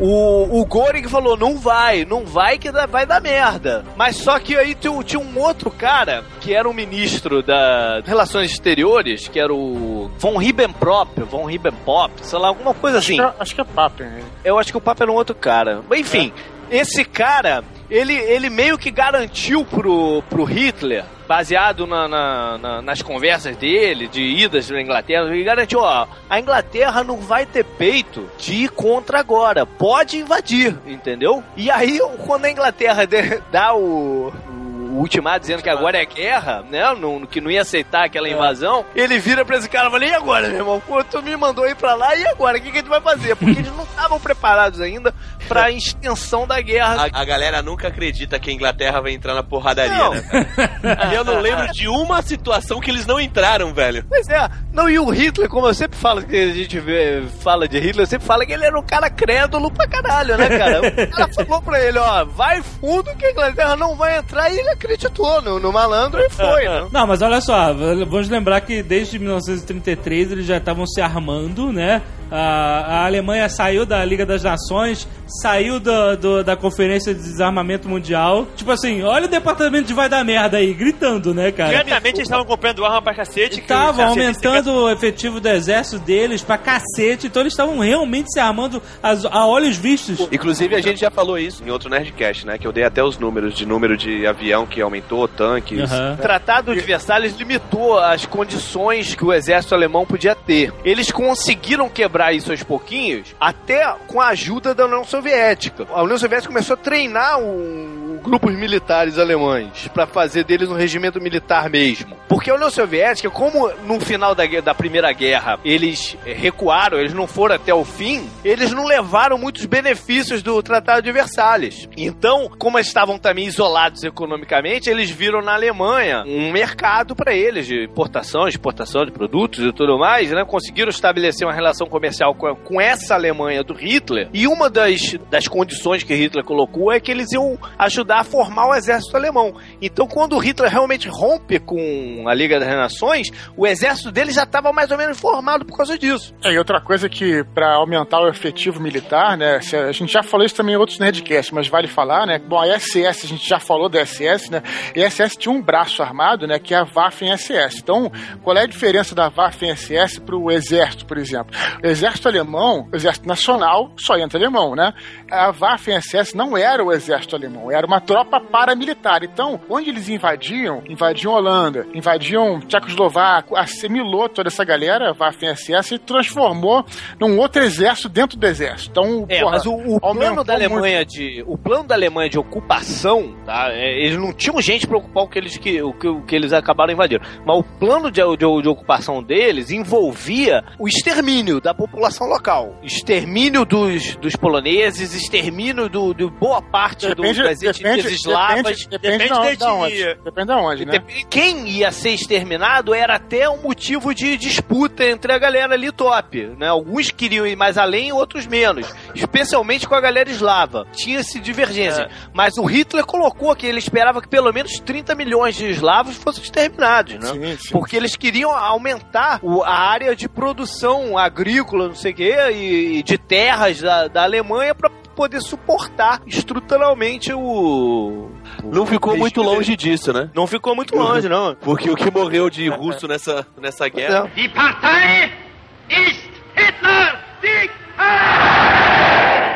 o, o Göring falou, não vai, não vai que dá- vai dar merda. Mas só que aí tinha, um outro cara, que era o ministro das Relações Exteriores, que era o Von Ribbentrop, Von Ribbentrop, sei lá, alguma coisa assim. Acho que- Acho que é papo, né? Eu acho que o papo era um outro cara. Enfim, esse cara, ele, ele meio que garantiu pro, pro Hitler, baseado na- na- na- nas conversas dele, de idas na Inglaterra, ele garantiu, ó, a Inglaterra não vai ter peito de ir contra agora. Pode invadir, entendeu? E aí, quando a Inglaterra (laughs) dá o. o ultimato dizendo que agora é guerra, né? Não- que não ia aceitar aquela invasão. Ele vira pra esse cara e fala: E agora, meu irmão? Pô, tu me mandou ir pra lá, e agora? O que, que a gente vai fazer? Porque eles não estavam preparados ainda pra (laughs) extensão da guerra. A, a galera nunca acredita que a Inglaterra vai entrar na porradaria, Não. né? cara? E eu não lembro de uma situação que eles não entraram, velho. Pois é, não, e o Hitler, como eu sempre falo que a gente vê, fala de Hitler, eu sempre fala que ele era um cara crédulo pra caralho, né, cara? O cara falou pra ele, ó, vai fundo que a Inglaterra não vai entrar e ele acreditou no, no malandro e foi, né? Não, mas olha só, vamos lembrar que desde 1933 eles já estavam se armando, né? A, Alemanha saiu da Liga das Nações, saiu do, do- da Conferência de Desarmamento Mundial. Tipo assim, olha o departamento de vai dar merda aí, gritando, né, cara? Diretamente eles estavam comprando arma pra cacete. Estavam cacete aumentando o efetivo do exército deles pra cacete, então eles estavam realmente se armando as- a olhos vistos. Inclusive, a gente já falou isso em outro Nerdcast, né? Que eu dei até os números de número de avião que aumentou, tanques. Aham. O Tratado de Versalhes limitou as condições que o exército alemão podia ter. Eles conseguiram quebrar isso aos pouquinhos, até com a ajuda da União Soviética. A União Soviética começou a treinar um, grupos militares alemães para fazer deles um regimento militar mesmo. Porque a União Soviética, como no final da, da Primeira Guerra eles eh, recuaram, eles não foram até o fim, eles não levaram muitos benefícios do Tratado de Versalhes. Então, como eles estavam também isolados economicamente, eles viram na Alemanha um mercado para eles de importação, exportação de produtos e tudo mais, né? Conseguiram estabelecer uma relação comercial com, com essa Alemanha do Hitler. E uma das, das condições que Hitler colocou é que eles iam ajudar a formar o exército alemão. Então, quando Hitler realmente rompe com a Liga das Nações, o exército dele já estava mais ou menos formado por causa disso. É, e outra coisa que, pra aumentar o efetivo militar, né, a gente já falou isso também em outros Nerdcasts, mas vale falar, né, bom, a SS, a gente já falou da SS, né, e a SS tinha um braço armado, né, que é a Waffen-SS. Então, qual é a diferença da Waffen-SS pro exército, por exemplo? O exército alemão, o exército nacional, só entra alemão, né? A Waffen-SS não era o exército alemão, era uma tropa paramilitar. Então, onde eles invadiam, invadiam Holanda, invadiam Tchecoslováquia, assimilou toda essa galera, a Waffen-SS, e transformou num outro exército dentro do exército. Então, É, porra, mas o, o plano da muito. Alemanha de o plano da Alemanha de ocupação, tá? é, eles não tinham gente para ocupar o que eles que, o que, o que eles acabaram invadindo. Mas o plano de, de, de ocupação deles envolvia o extermínio da população local, extermínio dos, dos poloneses, extermínio do, de boa parte do, das etnias depende, eslavas. depende, depende, depende da, da etnia. Depende da onde, né? Dep- Quem ia ser exterminado era até um motivo de disputa entre a galera ali top, né? Alguns queriam ir mais além, outros menos. Especialmente com a galera eslava. Tinha-se divergência. Mas o Hitler colocou que ele esperava que pelo menos 30 milhões de eslavos fossem exterminados, né? Sim, sim. Porque eles queriam aumentar o- a área de produção agrícola, não sei o quê, e, e de terras da, da Alemanha para poder suportar estruturalmente o... Não ficou muito longe disso, né? Não ficou muito longe, não. Porque o que morreu de russo nessa, nessa guerra. Die Partei ist Hitler!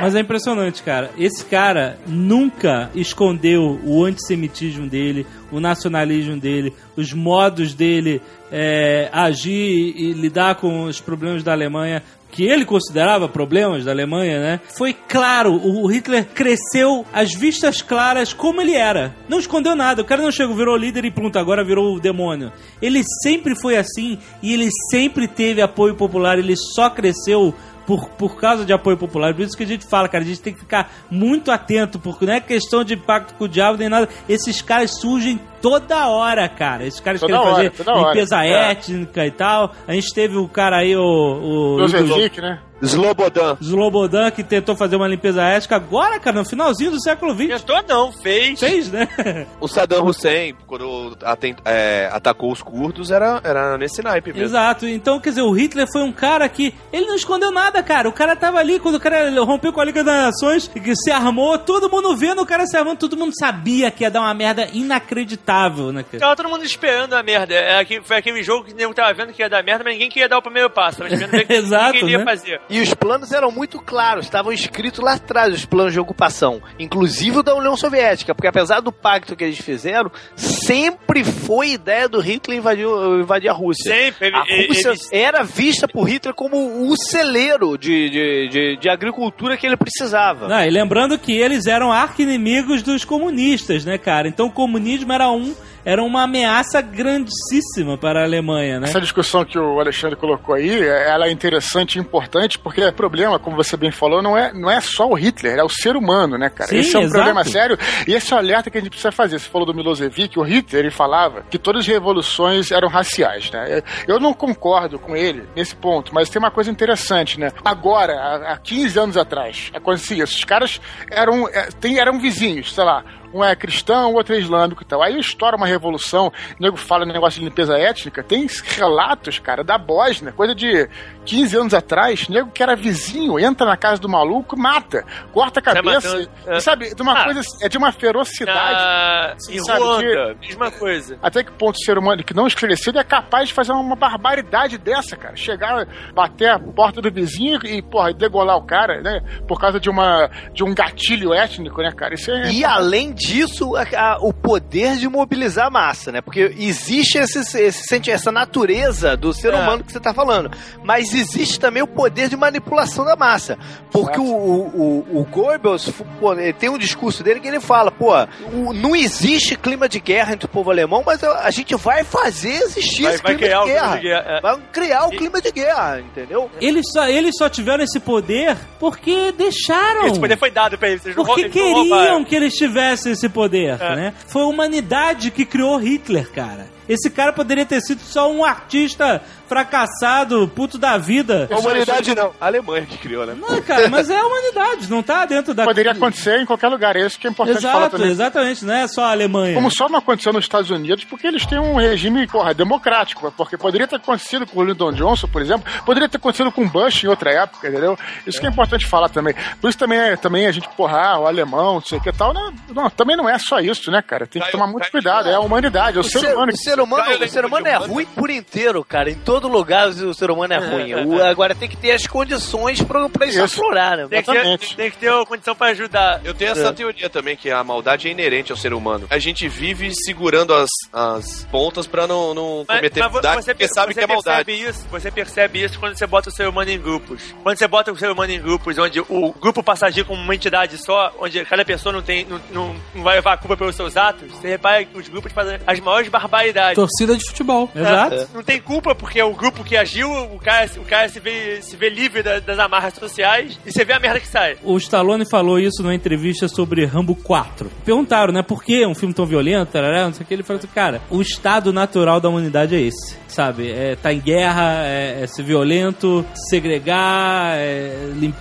Mas é impressionante, cara. Esse cara nunca escondeu o antissemitismo dele, o nacionalismo dele, os modos dele é, agir e lidar com os problemas da Alemanha. Que ele considerava problemas da Alemanha, né? Foi claro, o Hitler cresceu às vistas claras como ele era. Não escondeu nada. O cara não chegou, virou líder e pronto, agora virou o demônio. Ele sempre foi assim e ele sempre teve apoio popular. Ele só cresceu por, por causa de apoio popular. Por isso que a gente fala, cara, a gente tem que ficar muito atento, porque não é questão de pacto com o diabo nem nada. Esses caras surgem toda hora, cara. Esses caras Toda querem hora, fazer toda hora. limpeza É. étnica e tal. A gente teve o cara aí, o. o Luzevic, né? Slobodan. Slobodan, que tentou fazer uma limpeza étnica agora, cara, no finalzinho do século XX. Tentou não, fez. Fez, né? (laughs) O Saddam Hussein, quando aten- é, atacou os curdos, era, era nesse naipe mesmo. Exato. Então, quer dizer, o Hitler foi um cara que. Ele não escondeu nada, cara. O cara tava ali, quando o cara rompeu com a Liga das Nações, e que se armou, todo mundo vendo o cara se armando, todo mundo sabia que ia dar uma merda inacreditável, né, cara? Tava todo mundo esperando a merda. É, aqui- foi aquele jogo que o nego tava vendo que ia dar merda, mas ninguém queria dar o primeiro passo. Tava esperando ver o que (laughs) Exato, ninguém ia né? fazer. E os planos eram muito claros, estavam escritos lá atrás, os planos de ocupação, inclusive o da União Soviética, porque apesar do pacto que eles fizeram, sempre foi ideia do Hitler invadir, invadir a Rússia. Sempre. A ele- Rússia ele- era vista por Hitler como o celeiro de, de, de, de agricultura que ele precisava. Não, e lembrando que eles eram arqui-inimigos dos comunistas, né, cara? Então o comunismo era um era uma ameaça grandíssima para a Alemanha, né? Essa discussão que o Alexandre colocou aí, ela é interessante e importante, porque o problema, como você bem falou, não é, não é só o Hitler, é o ser humano, né, cara? Sim, esse é um exato. problema sério e esse é o alerta que a gente precisa fazer. Você falou do Milosevic, o Hitler, ele falava que todas as revoluções eram raciais, né? Eu não concordo com ele nesse ponto, mas tem uma coisa interessante, né? Agora, há há 15 anos atrás, acontecia isso. Os caras eram, é, eram vizinhos, sei lá, um é cristão, o outro é islâmico e tal. Aí estoura uma revolução, o nego fala negócio de limpeza étnica, tem relatos, cara, da Bósnia, coisa de 15 anos atrás, nego que era vizinho, entra na casa do maluco, mata, corta a Sai cabeça, matando, é. e, sabe, de uma Ah. coisa, é de uma ferocidade. Ah, em sabe, Ruanda, mesma coisa. Até que ponto o ser humano que não esclarecido é capaz de fazer uma barbaridade dessa, cara? Chegar, bater a porta do vizinho e, porra, degolar o cara, né? Por causa de uma de um gatilho étnico, né, cara? Isso é. E além disso, a- a- o poder de mobilizar a massa, né? Porque existe esse, esse essa natureza do ser É. humano que você tá falando. Mas existe também o poder de manipulação da massa. Porque o, o, o, o Goebbels pô, ele tem um discurso dele que ele fala, pô, o- não existe clima de guerra entre o povo alemão, mas a, a gente vai fazer existir Vai- esse vai clima criar de o clima guerra. de guerra, é. Vai criar o E- clima de guerra, entendeu? Eles só, eles só tiveram esse poder porque deixaram. Esse poder foi dado pra eles. Porque eles queriam que eles tivessem esse poder, É. né? Foi a humanidade que criou Hitler, cara. Esse cara poderia ter sido só um artista fracassado, puto da vida. A humanidade não. A Alemanha que criou, né? Não, cara, mas é a humanidade, não tá dentro da... Poderia acontecer em qualquer lugar, é isso que é importante falar Exato, também. exatamente, não é só a Alemanha. Como só não aconteceu nos Estados Unidos, porque eles têm um regime, porra, democrático. Porque poderia ter acontecido com o Lyndon Johnson, por exemplo, poderia ter acontecido com o Bush em outra época, entendeu? Isso que é importante falar também. Por isso também, é- também a gente, porra, ah, o alemão, não sei o que e tal. Não, não, também não é só isso, né, cara? Tem que tomar muito cuidado. É a humanidade, é o, O ser, ser, humano. o ser humano, Caio, o ser humano é ruim por inteiro, cara. Em todo lugar o ser humano é ruim. O- agora tem que ter as condições pra, pra isso Isso. aflorar, né? Tem que, ter, tem que ter a condição pra ajudar. Eu tenho essa teoria também, que a maldade é inerente ao ser humano. A gente vive segurando as, as pontas pra não, não Mas, cometer mas maldade, você, porque sabe você que é maldade. percebe Isso, você percebe isso quando você bota o ser humano em grupos. Quando você bota o ser humano em grupos, onde o grupo passa a agir como uma entidade só, onde cada pessoa não, tem, não, não, não vai levar a culpa pelos seus atos, você repara que os grupos fazem as maiores barbaridades. Torcida de futebol. Exato. Não tem culpa, porque é o grupo que agiu, o cara, o cara se, vê, se vê livre da- das amarras sociais e você vê a merda que sai. O Stallone falou isso numa entrevista sobre Rambo 4. Perguntaram, né, por que um filme tão violento, tarará, não sei o que. Ele falou assim, cara, o estado natural da humanidade é esse, sabe? É, tá em guerra, é, é ser violento, segregar, é, lim-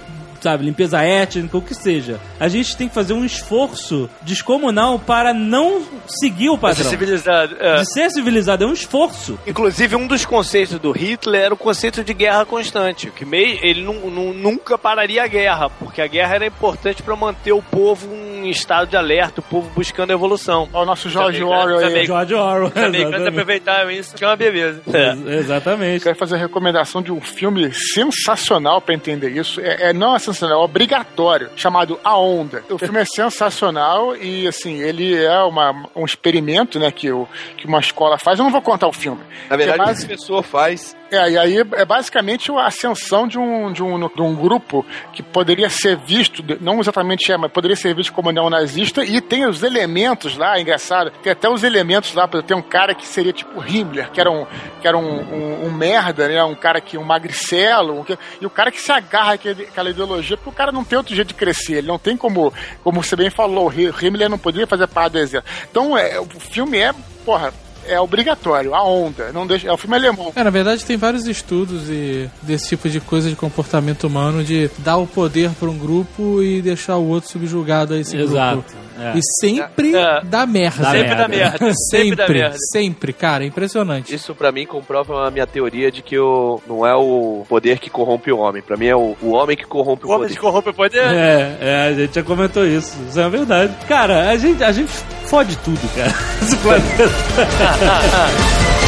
sabe, limpeza étnica, o que seja. A gente tem que fazer um esforço descomunal para não seguir o Ser padrão. civilizado. É. De ser civilizado, é um esforço. Inclusive, um dos conceitos do Hitler era o conceito de guerra constante, que meio, ele nu- nu- nunca pararia a guerra, porque a guerra era importante para manter o povo em estado de alerta, o povo buscando evolução. Olha o nosso George Também, Orwell aí. também. George Orwell. Exatamente. aproveitaram isso, que é uma beleza. Ex- Exatamente. Quero fazer a recomendação de um filme sensacional pra entender isso. É, é não é sensacional, é obrigatório, chamado A Onda. O filme é sensacional e, assim, ele é uma, um experimento, né, que, o, que uma escola faz. Eu não vou contar o filme. Na verdade, É o mais- que a pessoa faz É, e aí é basicamente a ascensão de um, de um, de um grupo que poderia ser visto, não exatamente é, mas poderia ser visto como neonazista, e tem os elementos lá, é engraçado, tem até os elementos lá, tem um cara que seria tipo Himmler, que era um, que era um, um, um merda, né, um cara que, um magricelo, um e o cara que se agarra àquela ideologia, porque o cara não tem outro jeito de crescer, ele não tem como, como você bem falou, Himmler não poderia fazer parte do exército. Então, é, o filme é, porra, é obrigatório, a onda, não deixa, é o filme alemão. É, na verdade tem vários estudos e desse tipo de coisa de comportamento humano de dar o poder para um grupo e deixar o outro subjugado a esse Exato. grupo. é. E sempre É. dá merda. Dá sempre merda. dá merda. (laughs) Sempre dá merda. sempre, cara, é impressionante. Isso pra mim comprova a minha teoria de que o, não é o poder que corrompe o homem. Pra mim é o, o homem que corrompe o, O homem poder. que corrompe o poder. É, é, a gente já comentou isso. Isso é verdade. Cara, a gente, a gente fode tudo, cara. (laughs) Esse planeta. 嗯嗯。